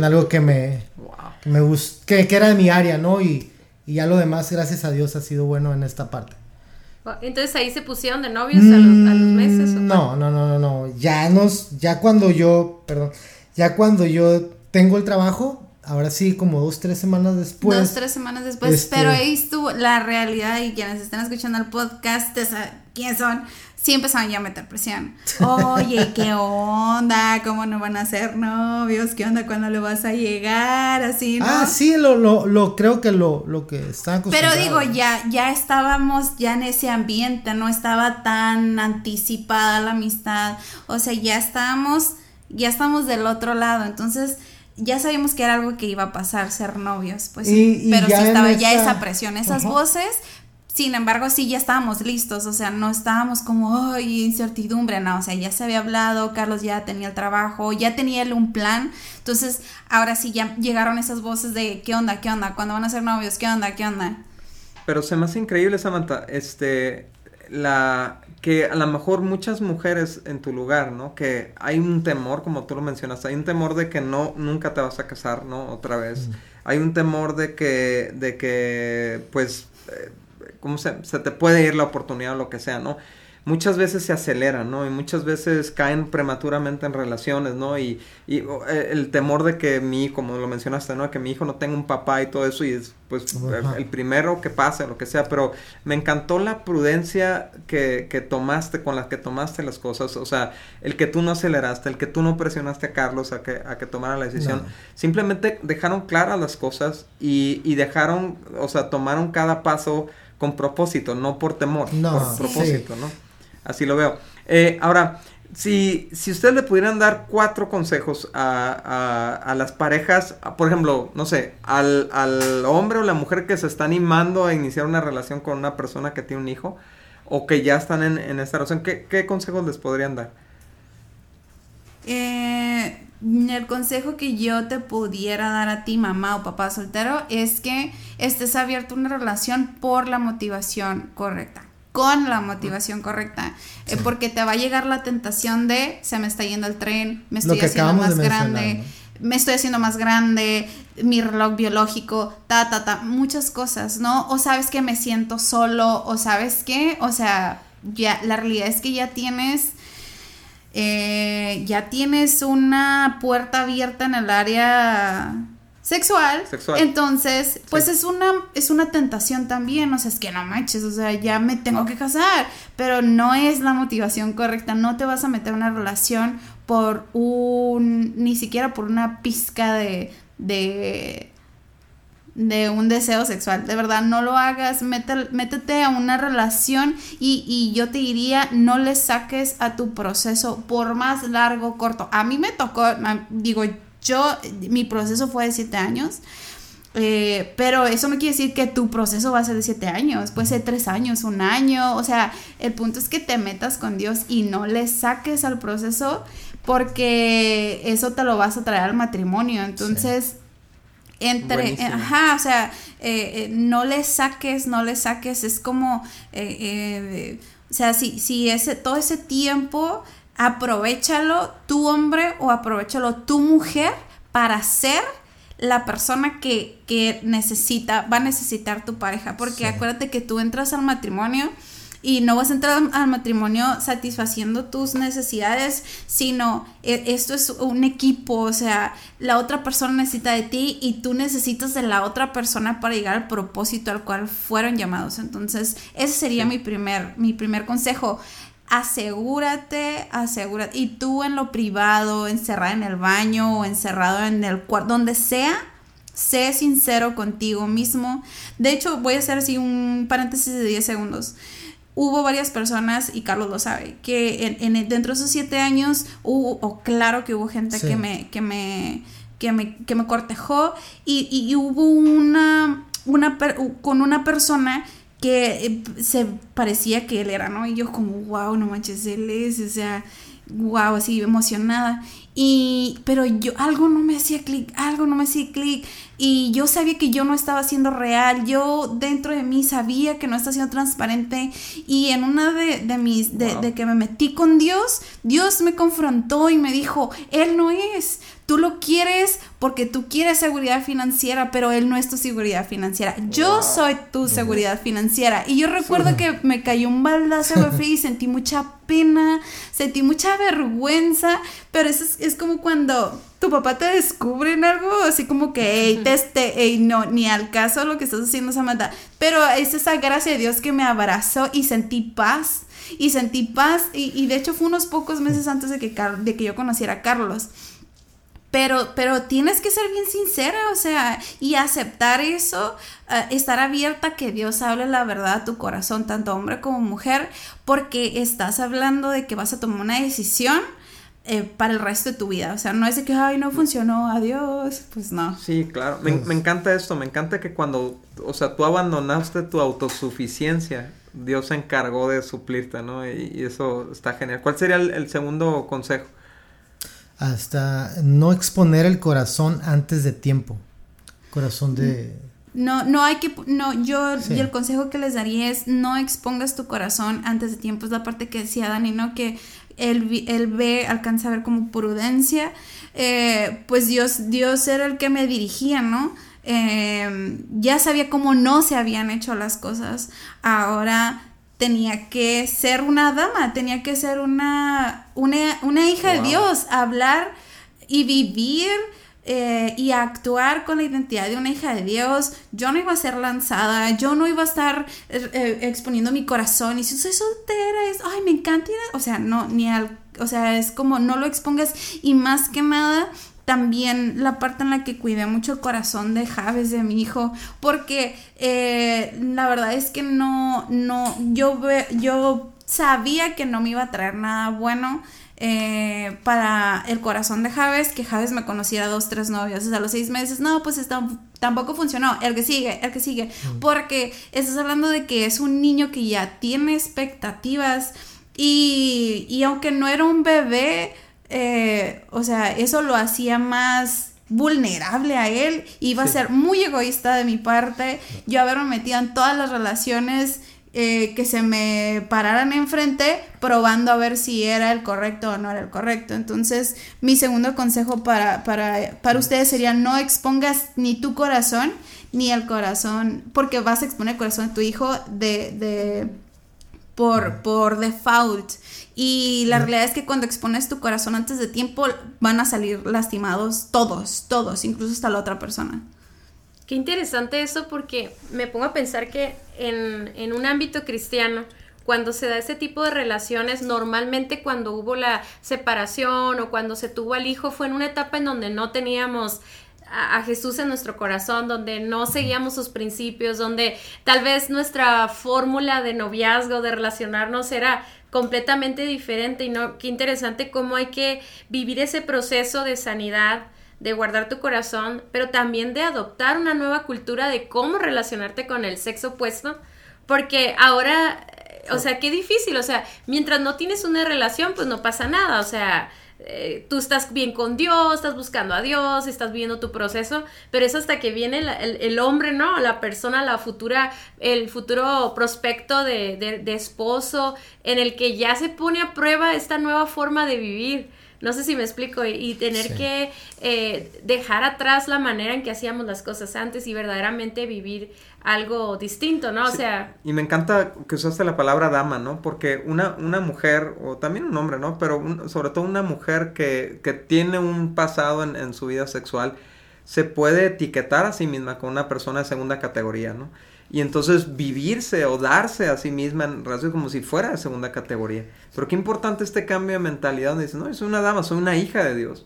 algo que me, me gustó, que, era de mi área, ¿no? Y, ya lo demás, gracias a Dios, ha sido bueno en esta parte. Entonces ahí se pusieron de novios a, los, meses. no, no, no, no, no. Ya nos, ya cuando yo, perdón, ya cuando yo tengo el trabajo, ahora sí, como dos, tres semanas después. Dos, tres semanas después, este, pero ahí estuvo la realidad y quienes están escuchando el podcast, ¿quiénes son? Sí empezaron ya a meter presión. Oye, ¿qué onda? ¿Cómo no van a ser novios? ¿Qué onda cuando le vas a llegar? Así, ¿no? Ah, sí, lo, lo, lo creo que lo, lo que está Pero digo, ya, ya estábamos ya en ese ambiente, no estaba tan anticipada la amistad. O sea, ya estábamos, ya estamos del otro lado. Entonces, ya sabíamos que era algo que iba a pasar, ser novios, pues pero sí estaba ya esa presión, esas voces, sin embargo, sí ya estábamos listos, o sea, no estábamos como, ay, incertidumbre, no, o sea, ya se había hablado, Carlos ya tenía el trabajo, ya tenía él un plan, entonces, ahora sí ya llegaron esas voces de, ¿qué onda, qué onda? ¿Cuándo van a ser novios? ¿Qué onda, qué onda? Pero se me hace increíble, Samantha, este, la, que a lo mejor muchas mujeres en tu lugar, ¿no? Que hay un temor, como tú lo mencionas, hay un temor de que no, nunca te vas a casar, ¿no? Otra vez. Hay un temor de que, de que, pues, eh, ¿cómo se, se te puede ir la oportunidad o lo que sea, ¿no? Muchas veces se aceleran, ¿no? Y muchas veces caen prematuramente en relaciones, ¿no? Y, y eh, el temor de que mi, como lo mencionaste, ¿no? Que mi hijo no tenga un papá y todo eso y es pues el, primero que pase, lo que sea, pero me encantó la prudencia que, que, tomaste, con la que tomaste las cosas, o sea, el que tú no aceleraste, el que tú no presionaste a Carlos a que, a que tomara la decisión, simplemente dejaron claras las cosas y, y dejaron, o sea, tomaron cada paso con propósito, no por temor, no, por propósito, ¿no? Así lo veo. Eh, ahora, si, si ustedes le pudieran dar cuatro consejos a, a, las parejas, por ejemplo, no sé, al, al, hombre o la mujer que se está animando a iniciar una relación con una persona que tiene un hijo o que ya están en, en esta relación, ¿qué, ¿qué, consejos les podrían dar? Eh, el consejo que yo te pudiera dar a ti, mamá o papá soltero, es que estés abierto a una relación por la motivación correcta con la motivación correcta, eh, porque te va a llegar la tentación de se me está yendo el tren, me estoy haciendo más grande, me estoy haciendo más grande, mi reloj biológico, ta, ta, ta, muchas cosas, ¿no? O sabes que me siento solo, o sabes qué, o sea, ya, la realidad es que ya tienes... Eh, ya tienes una puerta abierta en el área sexual. Entonces, pues es una es una tentación también, o sea, es que no manches, o sea, ya me tengo que casar, pero no es la motivación correcta, no te vas a meter en una relación por un ni siquiera por una pizca de de de un deseo sexual. De verdad, no lo hagas, métete a una relación y, y, yo te diría, no le saques a tu proceso por más largo o corto. A mí me tocó, digo, yo, mi proceso fue de siete años. Eh, pero eso no quiere decir que tu proceso va a ser de siete años, puede ser tres años, un año, o sea, el punto es que te metas con Dios y no le saques al proceso porque eso te lo vas a traer al matrimonio. Entonces, entre, ajá, o sea, eh, eh, no le saques, no le saques, es como, o sea, si, si ese, todo ese tiempo, aprovechalo tu hombre o aprovechalo tu mujer para ser la persona que, que necesita, va a necesitar tu pareja, porque acuérdate que tú entras al matrimonio y no vas a entrar al matrimonio satisfaciendo tus necesidades, sino e, esto es un equipo, o sea, la otra persona necesita de ti y tú necesitas de la otra persona para llegar al propósito al cual fueron llamados. Entonces, ese sería mi primer mi primer consejo. Asegúrate, asegúrate. Y tú en lo privado, encerrada en el baño o encerrado en el cuarto, donde sea, sé sincero contigo mismo. De hecho, voy a hacer así un paréntesis de 10 segundos hubo varias personas, y Carlos lo sabe, que en, dentro de esos siete años hubo, o claro que hubo gente que me, que me, que me, que me cortejó, y, y, hubo una, una, con una persona que eh, se parecía que él era, ¿no? Y yo como, wow, no manches, él es, o sea, wow, así emocionada. Y, pero yo, algo no me hacía clic, algo no me hacía clic. Y yo sabía que yo no estaba siendo real. Yo dentro de mí sabía que no estaba siendo transparente. Y en una de, de mis, de, de, que me metí con Dios, Dios me confrontó y me dijo, Él no es. Tú lo quieres porque tú quieres seguridad financiera, pero él no es tu seguridad financiera. Yo soy tu seguridad financiera. Y yo recuerdo que me cayó un baldazo de frío y sentí mucha pena, sentí mucha vergüenza, pero eso es, como cuando tu papá te descubre en algo, así como que, hey, teste, hey, no, ni al caso lo que estás haciendo, Samantha. Pero es esa gracia de Dios que me abrazó y sentí paz. Y sentí paz, y, de hecho fue unos pocos meses antes de que, de que yo conociera a Carlos. Pero, pero tienes que ser bien sincera, o sea, y aceptar eso, eh, estar abierta a que Dios hable la verdad a tu corazón, tanto hombre como mujer, porque estás hablando de que vas a tomar una decisión eh, para el resto de tu vida. O sea, no es de que, ay, no funcionó, adiós, pues no. Sí, claro. Me, me encanta esto, me encanta que cuando, o sea, tú abandonaste tu autosuficiencia, Dios se encargó de suplirte, ¿no? Y, eso está genial. ¿Cuál sería el segundo consejo? hasta no exponer el corazón antes de tiempo. Corazón de... No, no hay que, no, yo, y el consejo que les daría es no expongas tu corazón antes de tiempo, es la parte que decía Dani, ¿no? Que él, él ve, alcanza a ver como prudencia, eh, pues Dios, Dios era el que me dirigía, ¿no? Eh, ya sabía cómo no se habían hecho las cosas, ahora tenía que ser una dama, tenía que ser una, una, hija de Dios, hablar y vivir eh, y actuar con la identidad de una hija de Dios. Yo no iba a ser lanzada, yo no iba a estar eh, exponiendo mi corazón y si soy soltera, es, ay, me encanta o sea, no, ni al, o sea, es como no lo expongas y más que nada también la parte en la que cuidé mucho el corazón de Javes, de mi hijo, porque eh, la verdad es que no, no, yo, yo sabía que no me iba a traer nada bueno. Eh, para el corazón de Javes, que Javes me conociera dos, tres novios, a los seis meses, no, pues está, tampoco funcionó, el que sigue, el que sigue, porque estás hablando de que es un niño que ya tiene expectativas y, y aunque no era un bebé, eh, o sea, eso lo hacía más vulnerable a él. Iba a ser muy egoísta de mi parte. Yo haberme metido en todas las relaciones eh, que se me pararan enfrente, probando a ver si era el correcto o no era el correcto. Entonces, mi segundo consejo para, para, para ustedes sería no expongas ni tu corazón ni el corazón, porque vas a exponer el corazón de tu hijo de, de por, por default. Y la realidad es que cuando expones tu corazón antes de tiempo, van a salir lastimados todos, todos, incluso hasta la otra persona. Qué interesante eso porque me pongo a pensar que en, en un ámbito cristiano, cuando se da ese tipo de relaciones, normalmente cuando hubo la separación o cuando se tuvo al hijo, fue en una etapa en donde no teníamos a, Jesús en nuestro corazón, donde no seguíamos sus principios, donde tal vez nuestra fórmula de noviazgo, de relacionarnos era completamente diferente. Y no, qué interesante cómo hay que vivir ese proceso de sanidad, de guardar tu corazón, pero también de adoptar una nueva cultura de cómo relacionarte con el sexo opuesto, porque ahora, o sea, qué difícil, o sea, mientras no tienes una relación, pues no pasa nada, o sea, eh, tú estás bien con Dios, estás buscando a Dios, estás viendo tu proceso, pero es hasta que viene el, hombre, ¿no? La persona, la futura, el futuro prospecto de, de, esposo, en el que ya se pone a prueba esta nueva forma de vivir. No sé si me explico, y, tener que eh, dejar atrás la manera en que hacíamos las cosas antes y verdaderamente vivir algo distinto, ¿no? O sea... Y me encanta que usaste la palabra dama, ¿no? Porque una, una mujer, o también un hombre, ¿no? Pero sobre todo una mujer que, que tiene un pasado en, en, su vida sexual, se puede etiquetar a sí misma como una persona de segunda categoría, ¿no? Y entonces vivirse o darse a sí misma en relación como si fuera de segunda categoría. Pero qué importante este cambio de mentalidad donde dice, no, soy una dama, soy una hija de Dios.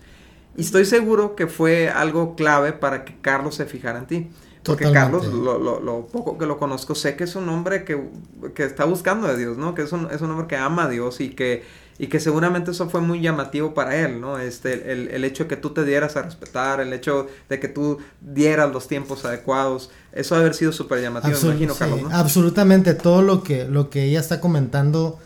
Y estoy seguro que fue algo clave para que Carlos se fijara en ti. Porque Carlos, lo, lo, lo, poco que lo conozco, sé que es un hombre que, que está buscando a Dios, ¿no? Que es un, es un hombre que ama a Dios y que, y que seguramente eso fue muy llamativo para él, ¿no? Este, el, el, hecho de que tú te dieras a respetar, el hecho de que tú dieras los tiempos adecuados, eso debe haber sido súper llamativo, imagino, Carlos, ¿no? Absolutamente, todo lo que, lo que ella está comentando,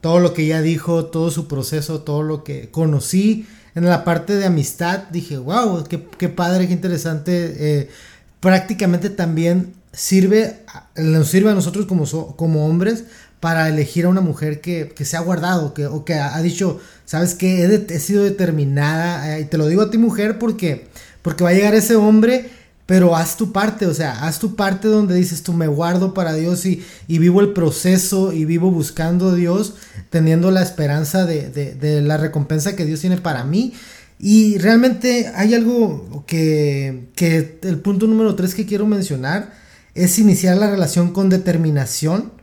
todo lo que ella dijo, todo su proceso, todo lo que conocí en la parte de amistad, dije, wow, qué, qué padre, qué interesante. Eh, prácticamente también sirve, nos sirve a nosotros como, como hombres para elegir a una mujer que, que se ha guardado que, o que ha, dicho, sabes que he, sido determinada, eh, y te lo digo a ti mujer porque, porque va a llegar ese hombre, pero haz tu parte, o sea, haz tu parte donde dices tú me guardo para Dios y, y vivo el proceso y vivo buscando a Dios, teniendo la esperanza de, de, de la recompensa que Dios tiene para mí. Y realmente hay algo que, que el punto número tres que quiero mencionar es iniciar la relación con determinación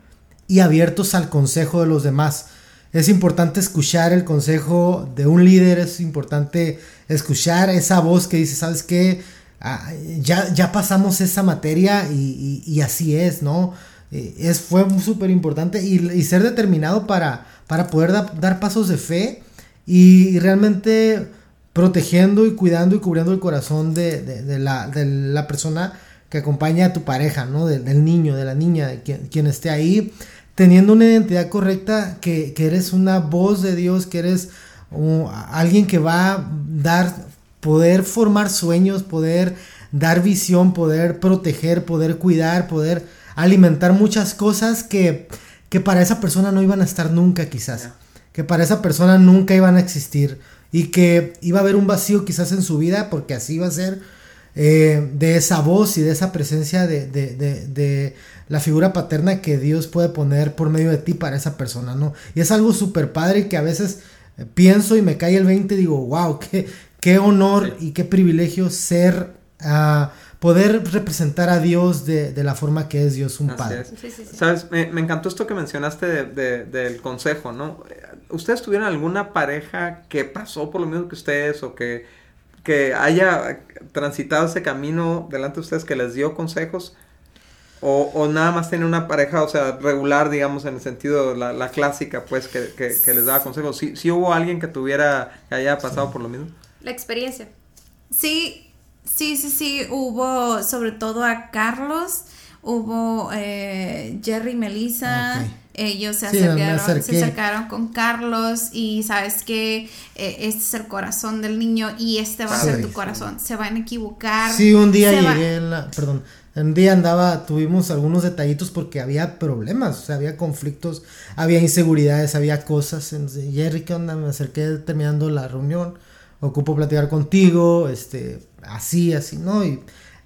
y abiertos al consejo de los demás. Es importante escuchar el consejo de un líder, es importante escuchar esa voz que dice, ¿sabes qué? Ah, ya, ya pasamos esa materia y, así es, ¿no? Eh, es, fue súper importante y, ser determinado para, para poder dar pasos de fe y realmente protegiendo y cuidando y cubriendo el corazón de, de, la, de la, persona que acompaña a tu pareja, ¿no? del niño, de la niña, de quien, esté ahí, teniendo una identidad correcta, que, que eres una voz de Dios, que eres alguien que va a dar, poder formar sueños, poder dar visión, poder proteger, poder cuidar, poder alimentar muchas cosas que, que para esa persona no iban a estar nunca quizás, que para esa persona nunca iban a existir. Y que iba a haber un vacío quizás en su vida porque así iba a ser eh, de esa voz y de esa presencia de, de, de, de, la figura paterna que Dios puede poner por medio de ti para esa persona, ¿no? Y es algo súper padre que a veces eh, pienso y me cae el 20 y digo, wow, qué, qué honor y qué privilegio ser, uh, poder representar a Dios de, de, la forma que es Dios un Padre. Sabes, me, me, encantó esto que mencionaste del consejo, ¿no? ¿Ustedes tuvieron alguna pareja que pasó por lo mismo que ustedes o que, que haya transitado ese camino delante de ustedes que les dio consejos? O, o, nada más tiene una pareja, o sea, regular, digamos, en el sentido, la, la clásica, pues, que, que, que, les daba consejos. ¿Sí, ¿Sí, hubo alguien que tuviera, que haya pasado por lo mismo? La experiencia. Sí, sí, sí, sí, hubo sobre todo a Carlos, hubo eh, Jerry Melissa. Okay ellos se acercaron, se acercaron con Carlos y sabes que eh, este es el corazón del niño y este va a ser tu corazón. Se van a equivocar. Sí, un día llegué, la, perdón, un día andaba, tuvimos algunos detallitos porque había problemas, o sea, había conflictos, había inseguridades, había cosas. Jerry, ¿qué onda? Me acerqué terminando la reunión, ocupo platicar contigo, este, así, así, ¿no? Y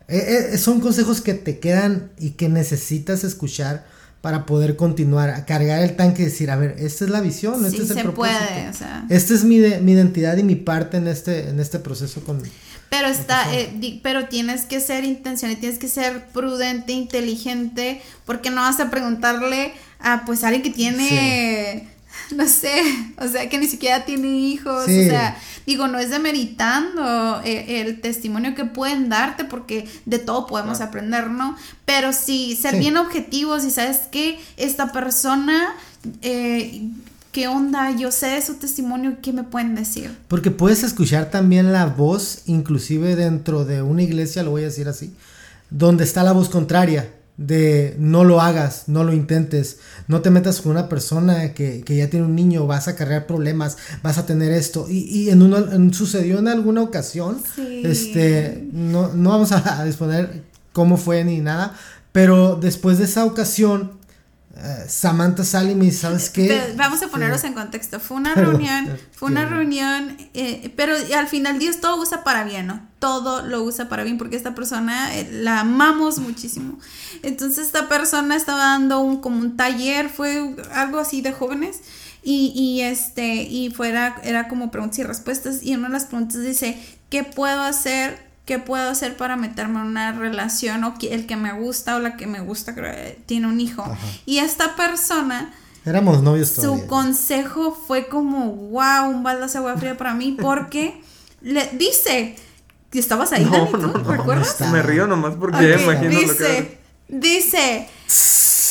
eh, eh, son consejos que te quedan y que necesitas escuchar para poder continuar a cargar el tanque y decir, a ver, esta es la visión, este es el se puede, o sea. Esta es mi, mi identidad y mi parte en este, en este proceso con... Pero está, eh, pero tienes que ser intencional, tienes que ser prudente, inteligente, porque no vas a preguntarle a pues alguien que tiene no sé, o sea, que ni siquiera tiene hijos, o sea, digo, no es demeritando eh, el testimonio que pueden darte porque de todo podemos aprender, ¿no? Pero sí, ser bien objetivos y sabes que esta persona, eh, ¿qué onda? Yo sé de su testimonio, ¿qué me pueden decir? Porque puedes escuchar también la voz, inclusive dentro de una iglesia, lo voy a decir así, donde está la voz contraria de no lo hagas, no lo intentes, no te metas con una persona que, que ya tiene un niño, vas a cargar problemas, vas a tener esto. Y, y en uno, sucedió en alguna ocasión, este, no, no vamos a, a disponer cómo fue ni nada, pero después de esa ocasión eh, Samantha sale y me dice, ¿sabes qué? vamos a ponerlos en contexto. Fue una reunión, fue una reunión, eh, pero al final Dios todo usa para bien, ¿no? Todo lo usa para bien porque esta persona eh, la amamos muchísimo. Entonces esta persona estaba dando un como un taller, fue algo así de jóvenes. Y, y este, y fuera, era como preguntas y respuestas. Y una de las preguntas dice, ¿qué puedo hacer ¿Qué puedo hacer para meterme en una relación? O el que me gusta o la que me gusta tiene un hijo. Y esta persona... Éramos novios Su consejo fue como, wow, un baldazo de agua fría para mí porque le dice, ¿estabas ahí, no, no, ¿Recuerdas? me río nomás porque imagino dice, lo que... Dice,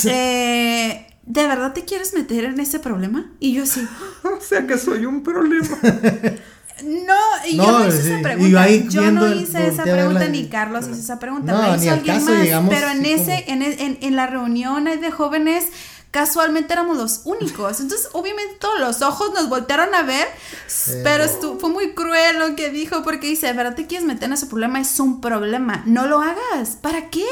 eh, ¿de verdad te quieres meter en ese problema? Y yo así... o sea que soy un problema. No, y yo no hice esa pregunta. yo no hice esa pregunta, ni Carlos hizo esa pregunta. No, hizo alguien más. pero en ese, en, en, en la reunión de jóvenes casualmente éramos los únicos. Entonces, obviamente todos los ojos nos voltearon a ver, pero fue muy cruel lo que dijo porque dice, ¿verdad te quieres meter en ese problema? Es un problema. No lo hagas. ¿Para qué?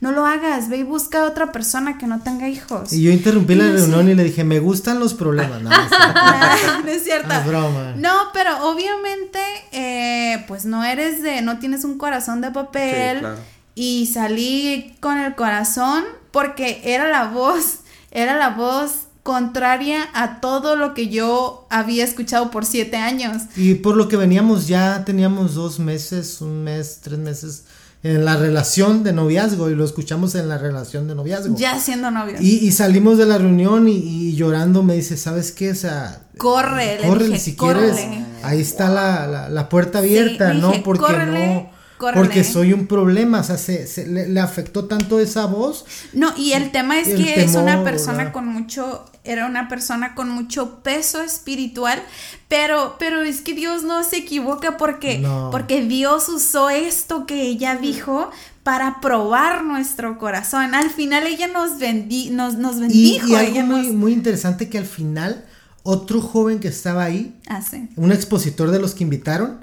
No lo hagas. Ve y busca a otra persona que no tenga hijos. Y yo interrumpí la reunión y le dije, me gustan los problemas. No, no es cierto. No, es broma. no pero obviamente, eh, pues no eres de, no tienes un corazón de papel. Y salí con el corazón porque era la voz era la voz contraria a todo lo que yo había escuchado por siete años. Y por lo que veníamos ya teníamos dos meses, un mes, tres meses en la relación de noviazgo y lo escuchamos en la relación de noviazgo. Ya siendo novios. Y, salimos de la reunión y, llorando me dice, ¿sabes qué? O sea, corre, corre si quieres. Ahí está la, la, puerta abierta, ¿no? Porque no porque soy un problema, o sea, se, le, afectó tanto esa voz. No, y el tema es que es una persona con mucho, era una persona con mucho peso espiritual, pero, pero es que Dios no se equivoca porque, porque Dios usó esto que ella dijo para probar nuestro corazón. Al final ella nos, vendí, nos, nos bendijo. Y, algo muy, muy interesante que al final otro joven que estaba ahí, ah, un expositor de los que invitaron,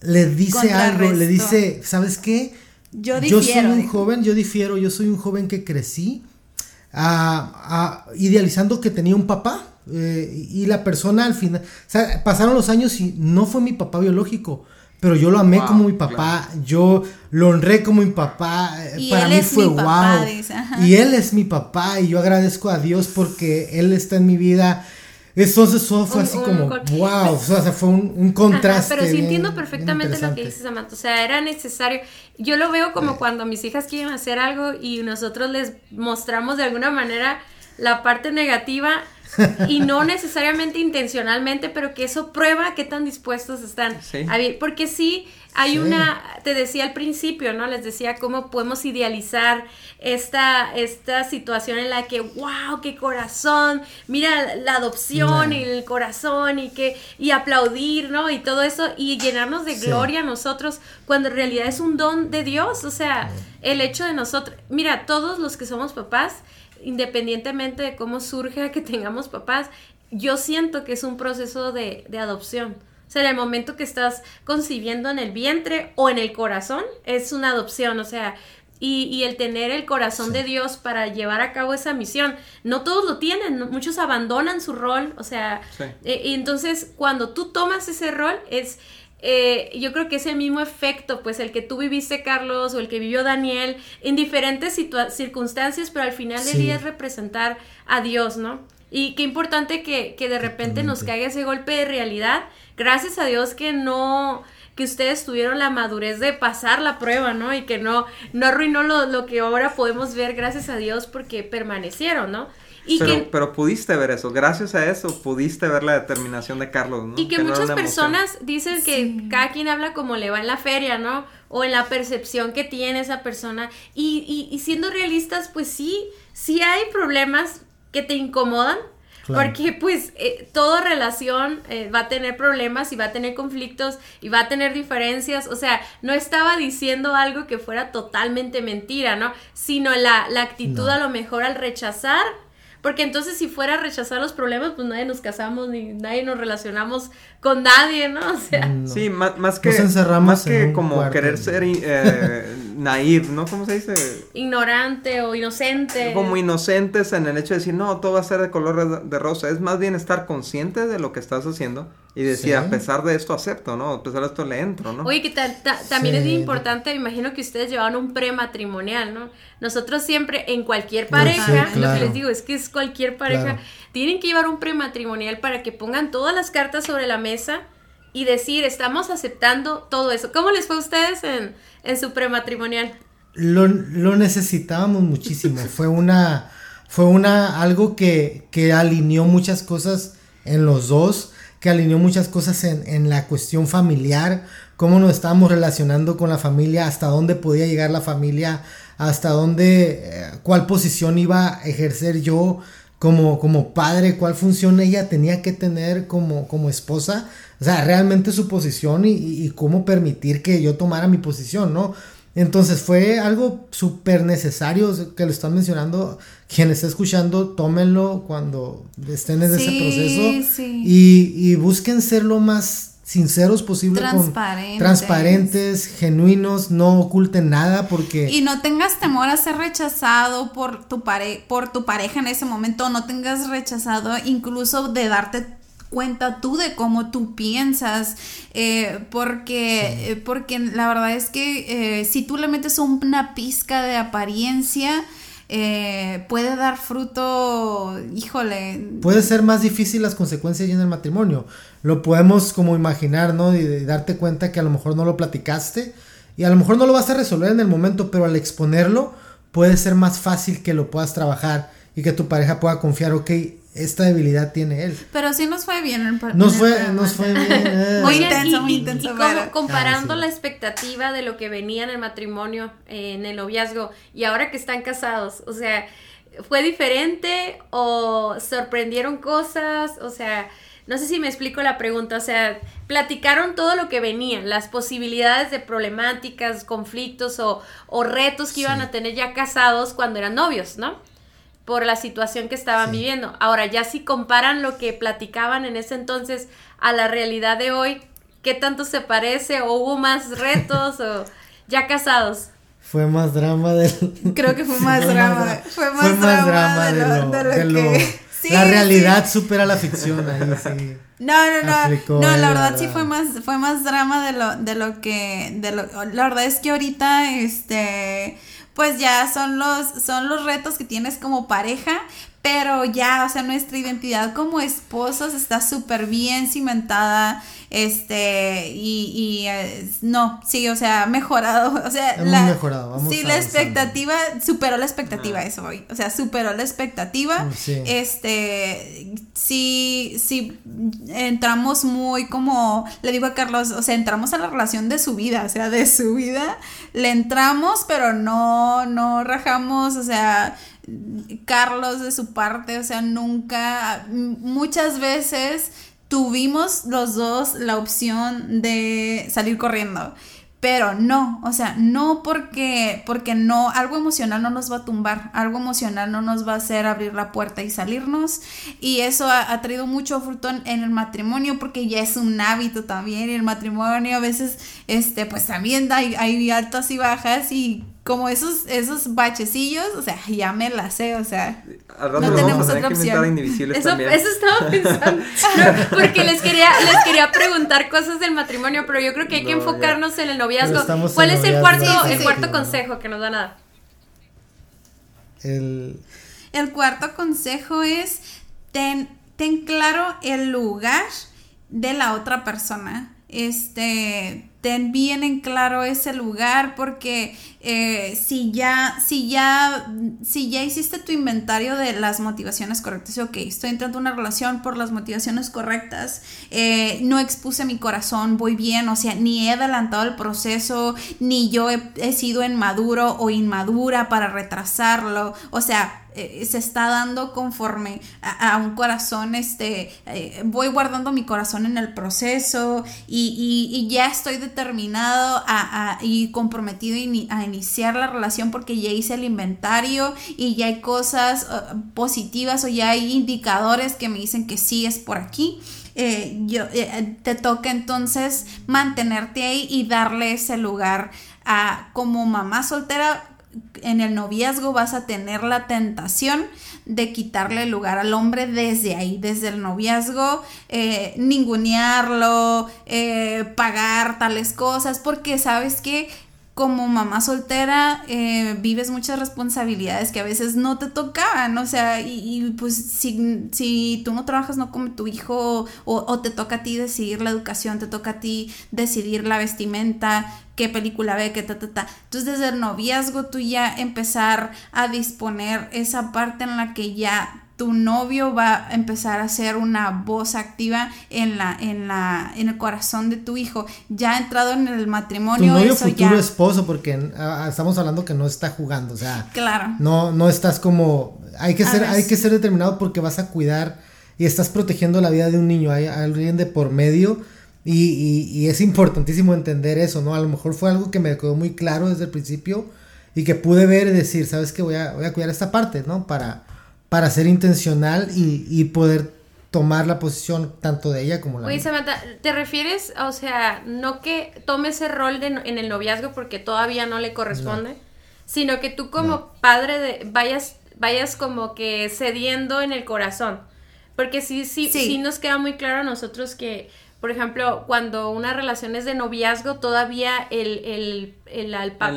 le dice algo, le dice, ¿sabes qué? Yo, yo soy un joven, yo difiero, yo soy un joven que crecí idealizando que tenía un papá eh, y la persona al final, o sea, pasaron los años y no fue mi papá biológico, pero yo lo amé como mi papá, yo lo honré como mi papá, eh, para mí fue wow. y él es mi papá y yo agradezco a Dios porque él está en mi vida entonces eso fue así como, wow, o sea, fue un, contraste. pero sí entiendo perfectamente lo que dices, Samantha. O sea, era necesario. Yo lo veo como cuando mis hijas quieren hacer algo y nosotros les mostramos de alguna manera la parte negativa y no necesariamente intencionalmente, pero que eso prueba qué tan dispuestos están a vivir. Porque sí, hay una, te decía al principio, ¿no? Les decía cómo podemos idealizar esta, esta situación en la que, wow, qué corazón, mira la adopción y el corazón y que, y aplaudir, ¿no? Y todo eso, y llenarnos de gloria a nosotros, cuando en realidad es un don de Dios, o sea, el hecho de nosotros, mira, todos los que somos papás, independientemente de cómo surge que tengamos papás, yo siento que es un proceso de, adopción. O sea, en el momento que estás concibiendo en el vientre o en el corazón, es una adopción. O sea, y, el tener el corazón de Dios para llevar a cabo esa misión. No todos lo tienen, muchos abandonan su rol. O sea, eh, y entonces cuando tú tomas ese rol es eh, yo creo que ese mismo efecto, pues el que tú viviste, Carlos, o el que vivió Daniel, en diferentes circunstancias, pero al final del día es representar a Dios, ¿no? Y qué importante que, que de repente nos caiga ese golpe de realidad. Gracias a Dios que no, que ustedes tuvieron la madurez de pasar la prueba, ¿no? Y que no, no arruinó lo, lo que ahora podemos ver, gracias a Dios, porque permanecieron, ¿no? pero, pudiste ver eso, gracias a eso pudiste ver la determinación de Carlos, ¿no? Y que, muchas personas dicen que cada quien habla como le va en la feria, ¿no? O en la percepción que tiene esa persona. Y, y, y siendo realistas, pues sí, sí hay problemas que te incomodan, Porque pues eh, toda relación eh, va a tener problemas y va a tener conflictos y va a tener diferencias. O sea, no estaba diciendo algo que fuera totalmente mentira, ¿no? Sino la, la actitud a lo mejor al rechazar porque entonces si fuera a rechazar los problemas, pues nadie nos casamos ni nadie nos relacionamos con nadie, ¿no? O sea. Mm, sí, más, más que, más que como querer ser eh, naive, ¿no? ¿Cómo se dice? Ignorante o inocente. Como inocentes en el hecho de decir, no, todo va a ser de color de rosa. Es más bien estar consciente de lo que estás haciendo y decir, a pesar de esto acepto, ¿no? A pesar de esto le entro, ¿no? Oye, que también es importante, me imagino que ustedes llevan un prematrimonial, ¿no? Nosotros siempre, en cualquier pareja, lo que les digo es que es cualquier pareja, tienen que llevar un prematrimonial para que pongan todas las cartas sobre la mesa y decir, estamos aceptando todo eso. ¿Cómo les fue a ustedes en, en su prematrimonial? Lo, lo necesitábamos muchísimo. fue una, fue una, algo que, que alineó muchas cosas en los dos que alineó muchas cosas en, en, la cuestión familiar, cómo nos estábamos relacionando con la familia, hasta dónde podía llegar la familia, hasta dónde, eh, cuál posición iba a ejercer yo como, como padre, cuál función ella tenía que tener como, como esposa, o sea, realmente su posición y, y cómo permitir que yo tomara mi posición, ¿no? Entonces fue algo súper necesario que lo están mencionando. Quien está escuchando, tómenlo cuando estén en ese proceso. Y, y, busquen ser lo más sinceros posible. Transparentes. transparentes, genuinos, no oculten nada porque... Y no tengas temor a ser rechazado por tu, pare por tu pareja en ese momento. No tengas rechazado incluso de darte cuenta tú de cómo tú piensas, eh, porque, eh, porque la verdad es que eh, si tú le metes una pizca de apariencia, puede dar fruto, híjole. Puede ser más difícil las consecuencias en el matrimonio. Lo podemos como imaginar, ¿no? Y, darte cuenta que a lo mejor no lo platicaste y a lo mejor no lo vas a resolver en el momento, pero al exponerlo puede ser más fácil que lo puedas trabajar y que tu pareja pueda confiar, ok, esta debilidad tiene él. Pero sí nos fue bien. En, nos, fue, nos fue bien. Eh. muy intenso, muy intenso. Y, comparando la expectativa de lo que venía en el matrimonio, en el noviazgo, y ahora que están casados, o sea, ¿fue diferente o sorprendieron cosas? O sea, no sé si me explico la pregunta, o sea, platicaron todo lo que venía, las posibilidades de problemáticas, conflictos o, o retos que iban a tener ya casados cuando eran novios, ¿no? Por la situación que estaban viviendo. Ahora, ya si comparan lo que platicaban en ese entonces a la realidad de hoy, ¿qué tanto se parece? ¿O hubo más retos? ¿O ya casados? Fue más drama del... Creo que fue más drama. Fue más, drama, de lo, la realidad supera la ficción ahí, sí. No, no, no. no, la verdad sí fue más, fue más drama de lo, de lo que, de lo, la verdad es que ahorita, este, pues ya son los, son los retos que tienes como pareja, pero ya, o sea, nuestra identidad como esposos está súper bien cimentada, este, y, y eh, no, sí, o sea, mejorado, o sea, la, mejorado, vamos sí, la expectativa, superó la expectativa, eso hoy, o sea, superó la expectativa, mm, este, sí, sí, entramos muy como, le digo a Carlos, o sea, entramos a la relación de su vida, o sea, de su vida, le entramos, pero no, no rajamos, o sea, Carlos de su parte, o sea, nunca, muchas veces tuvimos los dos la opción de salir corriendo. Pero no, o sea, no porque, porque no, algo emocional no nos va a tumbar, algo emocional no nos va a hacer abrir la puerta y salirnos. Y eso ha, traído mucho fruto en, el matrimonio porque ya es un hábito también. Y el matrimonio a veces, este, pues también hay, hay altas y bajas y como esos, esos bachecillos, o sea, ya me la sé, o sea, no tenemos otra opción. Eso, eso, estaba pensando, porque les quería, les quería preguntar cosas del matrimonio, pero yo creo que hay que enfocarnos en el noviazgo. ¿Cuál es el cuarto, el cuarto consejo que nos van a dar? El... el cuarto consejo es ten, ten claro el lugar de la otra persona. Este, ten bien en claro ese lugar porque eh, si ya si ya si ya hiciste tu inventario de las motivaciones correctas ok estoy entrando en una relación por las motivaciones correctas eh, no expuse mi corazón voy bien o sea ni he adelantado el proceso ni yo he, he sido inmaduro o inmadura para retrasarlo o sea eh, se está dando conforme a, un corazón, este, eh, voy guardando mi corazón en el proceso y, ya estoy determinado a, y comprometido a iniciar la relación porque ya hice el inventario y ya hay cosas uh, positivas o ya hay indicadores que me dicen que sí es por aquí. Eh, yo, te toca entonces mantenerte ahí y darle ese lugar a como mamá soltera en el noviazgo vas a tener la tentación de quitarle el lugar al hombre desde ahí, desde el noviazgo, eh, ningunearlo, eh, pagar tales cosas, porque sabes que como mamá soltera eh, vives muchas responsabilidades que a veces no te tocaban, o sea, y, pues si, si, tú no trabajas no como tu hijo o, te toca a ti decidir la educación, te toca a ti decidir la vestimenta, qué película ve, qué ta, ta, ta. Entonces desde el noviazgo tú ya empezar a disponer esa parte en la que ya tu novio va a empezar a ser una voz activa en la en la en el corazón de tu hijo. Ya entrado en el matrimonio tu novio futuro esposo porque ah, estamos hablando que no está jugando o sea claro. no no estás como hay que ser hay que ser determinado porque vas a cuidar y estás protegiendo la vida de un niño. Hay alguien de por medio y, y, es importantísimo entender eso no a lo mejor fue algo que me quedó muy claro desde el principio y que pude ver y decir sabes que voy a voy a cuidar esta parte no para para ser intencional y, poder tomar la posición tanto de ella como la Oye, Samantha, ¿te refieres, o sea, no que tome ese rol de, en el noviazgo porque todavía no le corresponde, sino que tú como padre de, vayas, vayas como que cediendo en el corazón? Porque sí, sí, sí, sí nos queda muy claro a nosotros que, por ejemplo, cuando una relación es de noviazgo, todavía el, el el,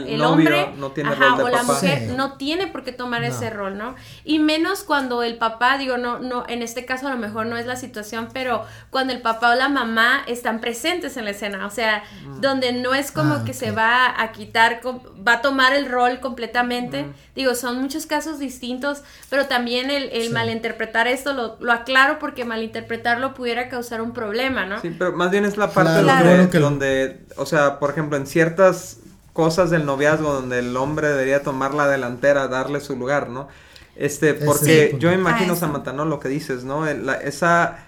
el, hombre o la mujer no tiene por qué tomar ese rol, ¿no? Y menos cuando el papá, digo, no, no, en este caso a lo mejor no es la situación, pero cuando el papá o la mamá están presentes en la escena, o sea, mm. donde no es como ah, que se va a quitar, va a tomar el rol completamente, mm. digo, son muchos casos distintos, pero también el, malinterpretar esto lo, lo, aclaro porque malinterpretarlo pudiera causar un problema, ¿no? Sí, pero más bien es la parte donde, donde, o sea, por ejemplo, en ciertas cosas del noviazgo donde el hombre debería tomar la delantera, darle su lugar, ¿no? Este, porque yo imagino, Samantha, ¿no? Lo que dices, ¿no? esa,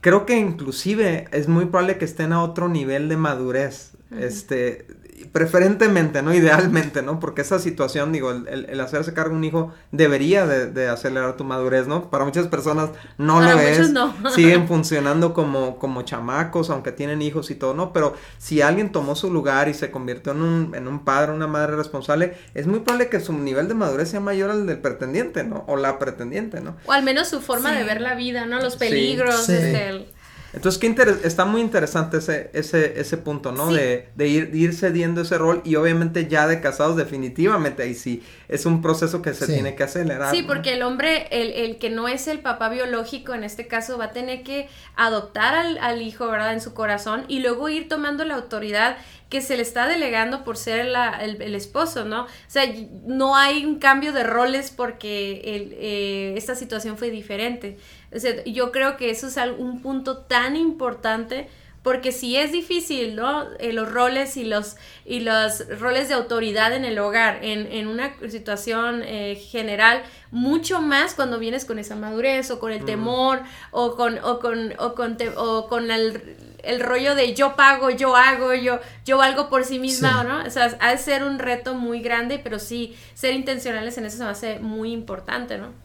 creo que inclusive es muy probable que estén a otro nivel de madurez, este, preferentemente, ¿no? Idealmente, ¿no? Porque esa situación, digo, el, hacerse cargo de un hijo debería de, acelerar tu madurez, ¿no? Para muchas personas no lo es. No. Siguen funcionando como, como chamacos, aunque tienen hijos y todo, ¿no? Pero si alguien tomó su lugar y se convirtió en un, en un padre, una madre responsable, es muy probable que su nivel de madurez sea mayor al del pretendiente, ¿no? O la pretendiente, ¿no? O al menos su forma de ver la vida, ¿no? Los peligros, este, entonces, qué está muy interesante ese, ese, ese punto, ¿no? De, de, ir, ir cediendo ese rol y obviamente ya de casados definitivamente ahí sí es un proceso que se tiene que acelerar. Sí, porque el hombre, el, el, que no es el papá biológico en este caso, va a tener que adoptar al, al hijo, ¿verdad? En su corazón y luego ir tomando la autoridad que se le está delegando por ser el, esposo, ¿no? O sea, no hay un cambio de roles porque eh, esta situación fue diferente. O sea, yo creo que eso es un punto tan importante porque si es difícil, ¿no? Eh, los roles y los, y los roles de autoridad en el hogar, en, una situación eh, general, mucho más cuando vienes con esa madurez o con el temor o con, o con, o con, o con el el rollo de yo pago, yo hago, yo, yo valgo por sí misma, ¿no? O sea, ha de ser un reto muy grande, pero sí, ser intencionales en eso se me hace muy importante, ¿no?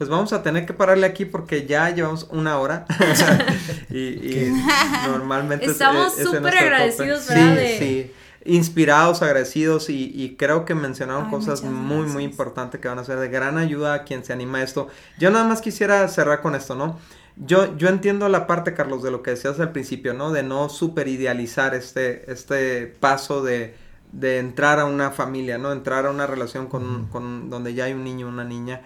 Pues vamos a tener que pararle aquí porque ya llevamos una hora y, normalmente estamos súper agradecidos, ¿verdad? Sí, sí inspirados, agradecidos y, creo que mencionaron cosas muy, muy importantes que van a ser de gran ayuda a quien se anima a esto. Yo nada más quisiera cerrar con esto, ¿no? Yo, yo entiendo la parte, Carlos, de lo que decías al principio, ¿no? De no super idealizar este, este paso de, de entrar a una familia, ¿no? Entrar a una relación con, con donde ya hay un niño, una niña.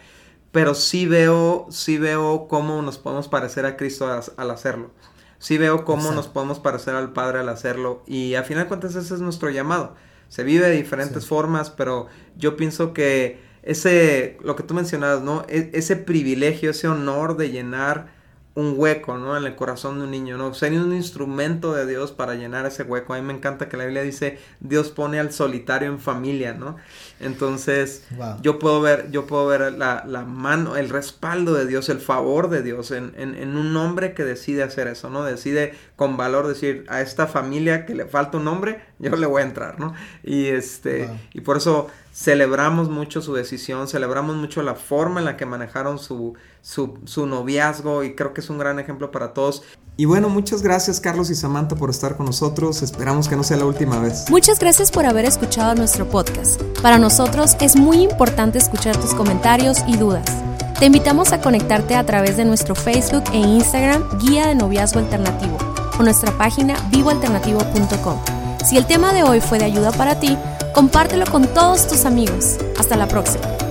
Pero sí veo, sí veo cómo nos podemos parecer a Cristo al hacerlo. Sí veo cómo nos podemos parecer al Padre al hacerlo. Y a final de cuentas ese es nuestro llamado. Se vive de diferentes formas, pero yo pienso que ese, lo que tú mencionabas, ¿no? E, ese privilegio, ese honor de llenar un hueco, ¿no? En el corazón de un niño, ¿no? Sería un instrumento de Dios para llenar ese hueco. A mí me encanta que la Biblia dice, Dios pone al solitario en familia, ¿no? Entonces, yo puedo ver, yo puedo ver la, la, mano, el respaldo de Dios, el favor de Dios en, en, en, un hombre que decide hacer eso, ¿no? Decide con valor decir, a esta familia que le falta un hombre, yo le voy a entrar, ¿no? Y este, y por eso celebramos mucho su decisión, celebramos mucho la forma en la que manejaron su, su, noviazgo y creo que es un gran ejemplo para todos. Y bueno, muchas gracias Carlos y Samantha por estar con nosotros, esperamos que no sea la última vez. Muchas gracias por haber escuchado nuestro podcast. Para nosotros es muy importante escuchar tus comentarios y dudas. Te invitamos a conectarte a través de nuestro Facebook e Instagram Guía de Noviazgo Alternativo o nuestra página vivoalternativo.com. Si el tema de hoy fue de ayuda para ti, compártelo con todos tus amigos. Hasta la próxima.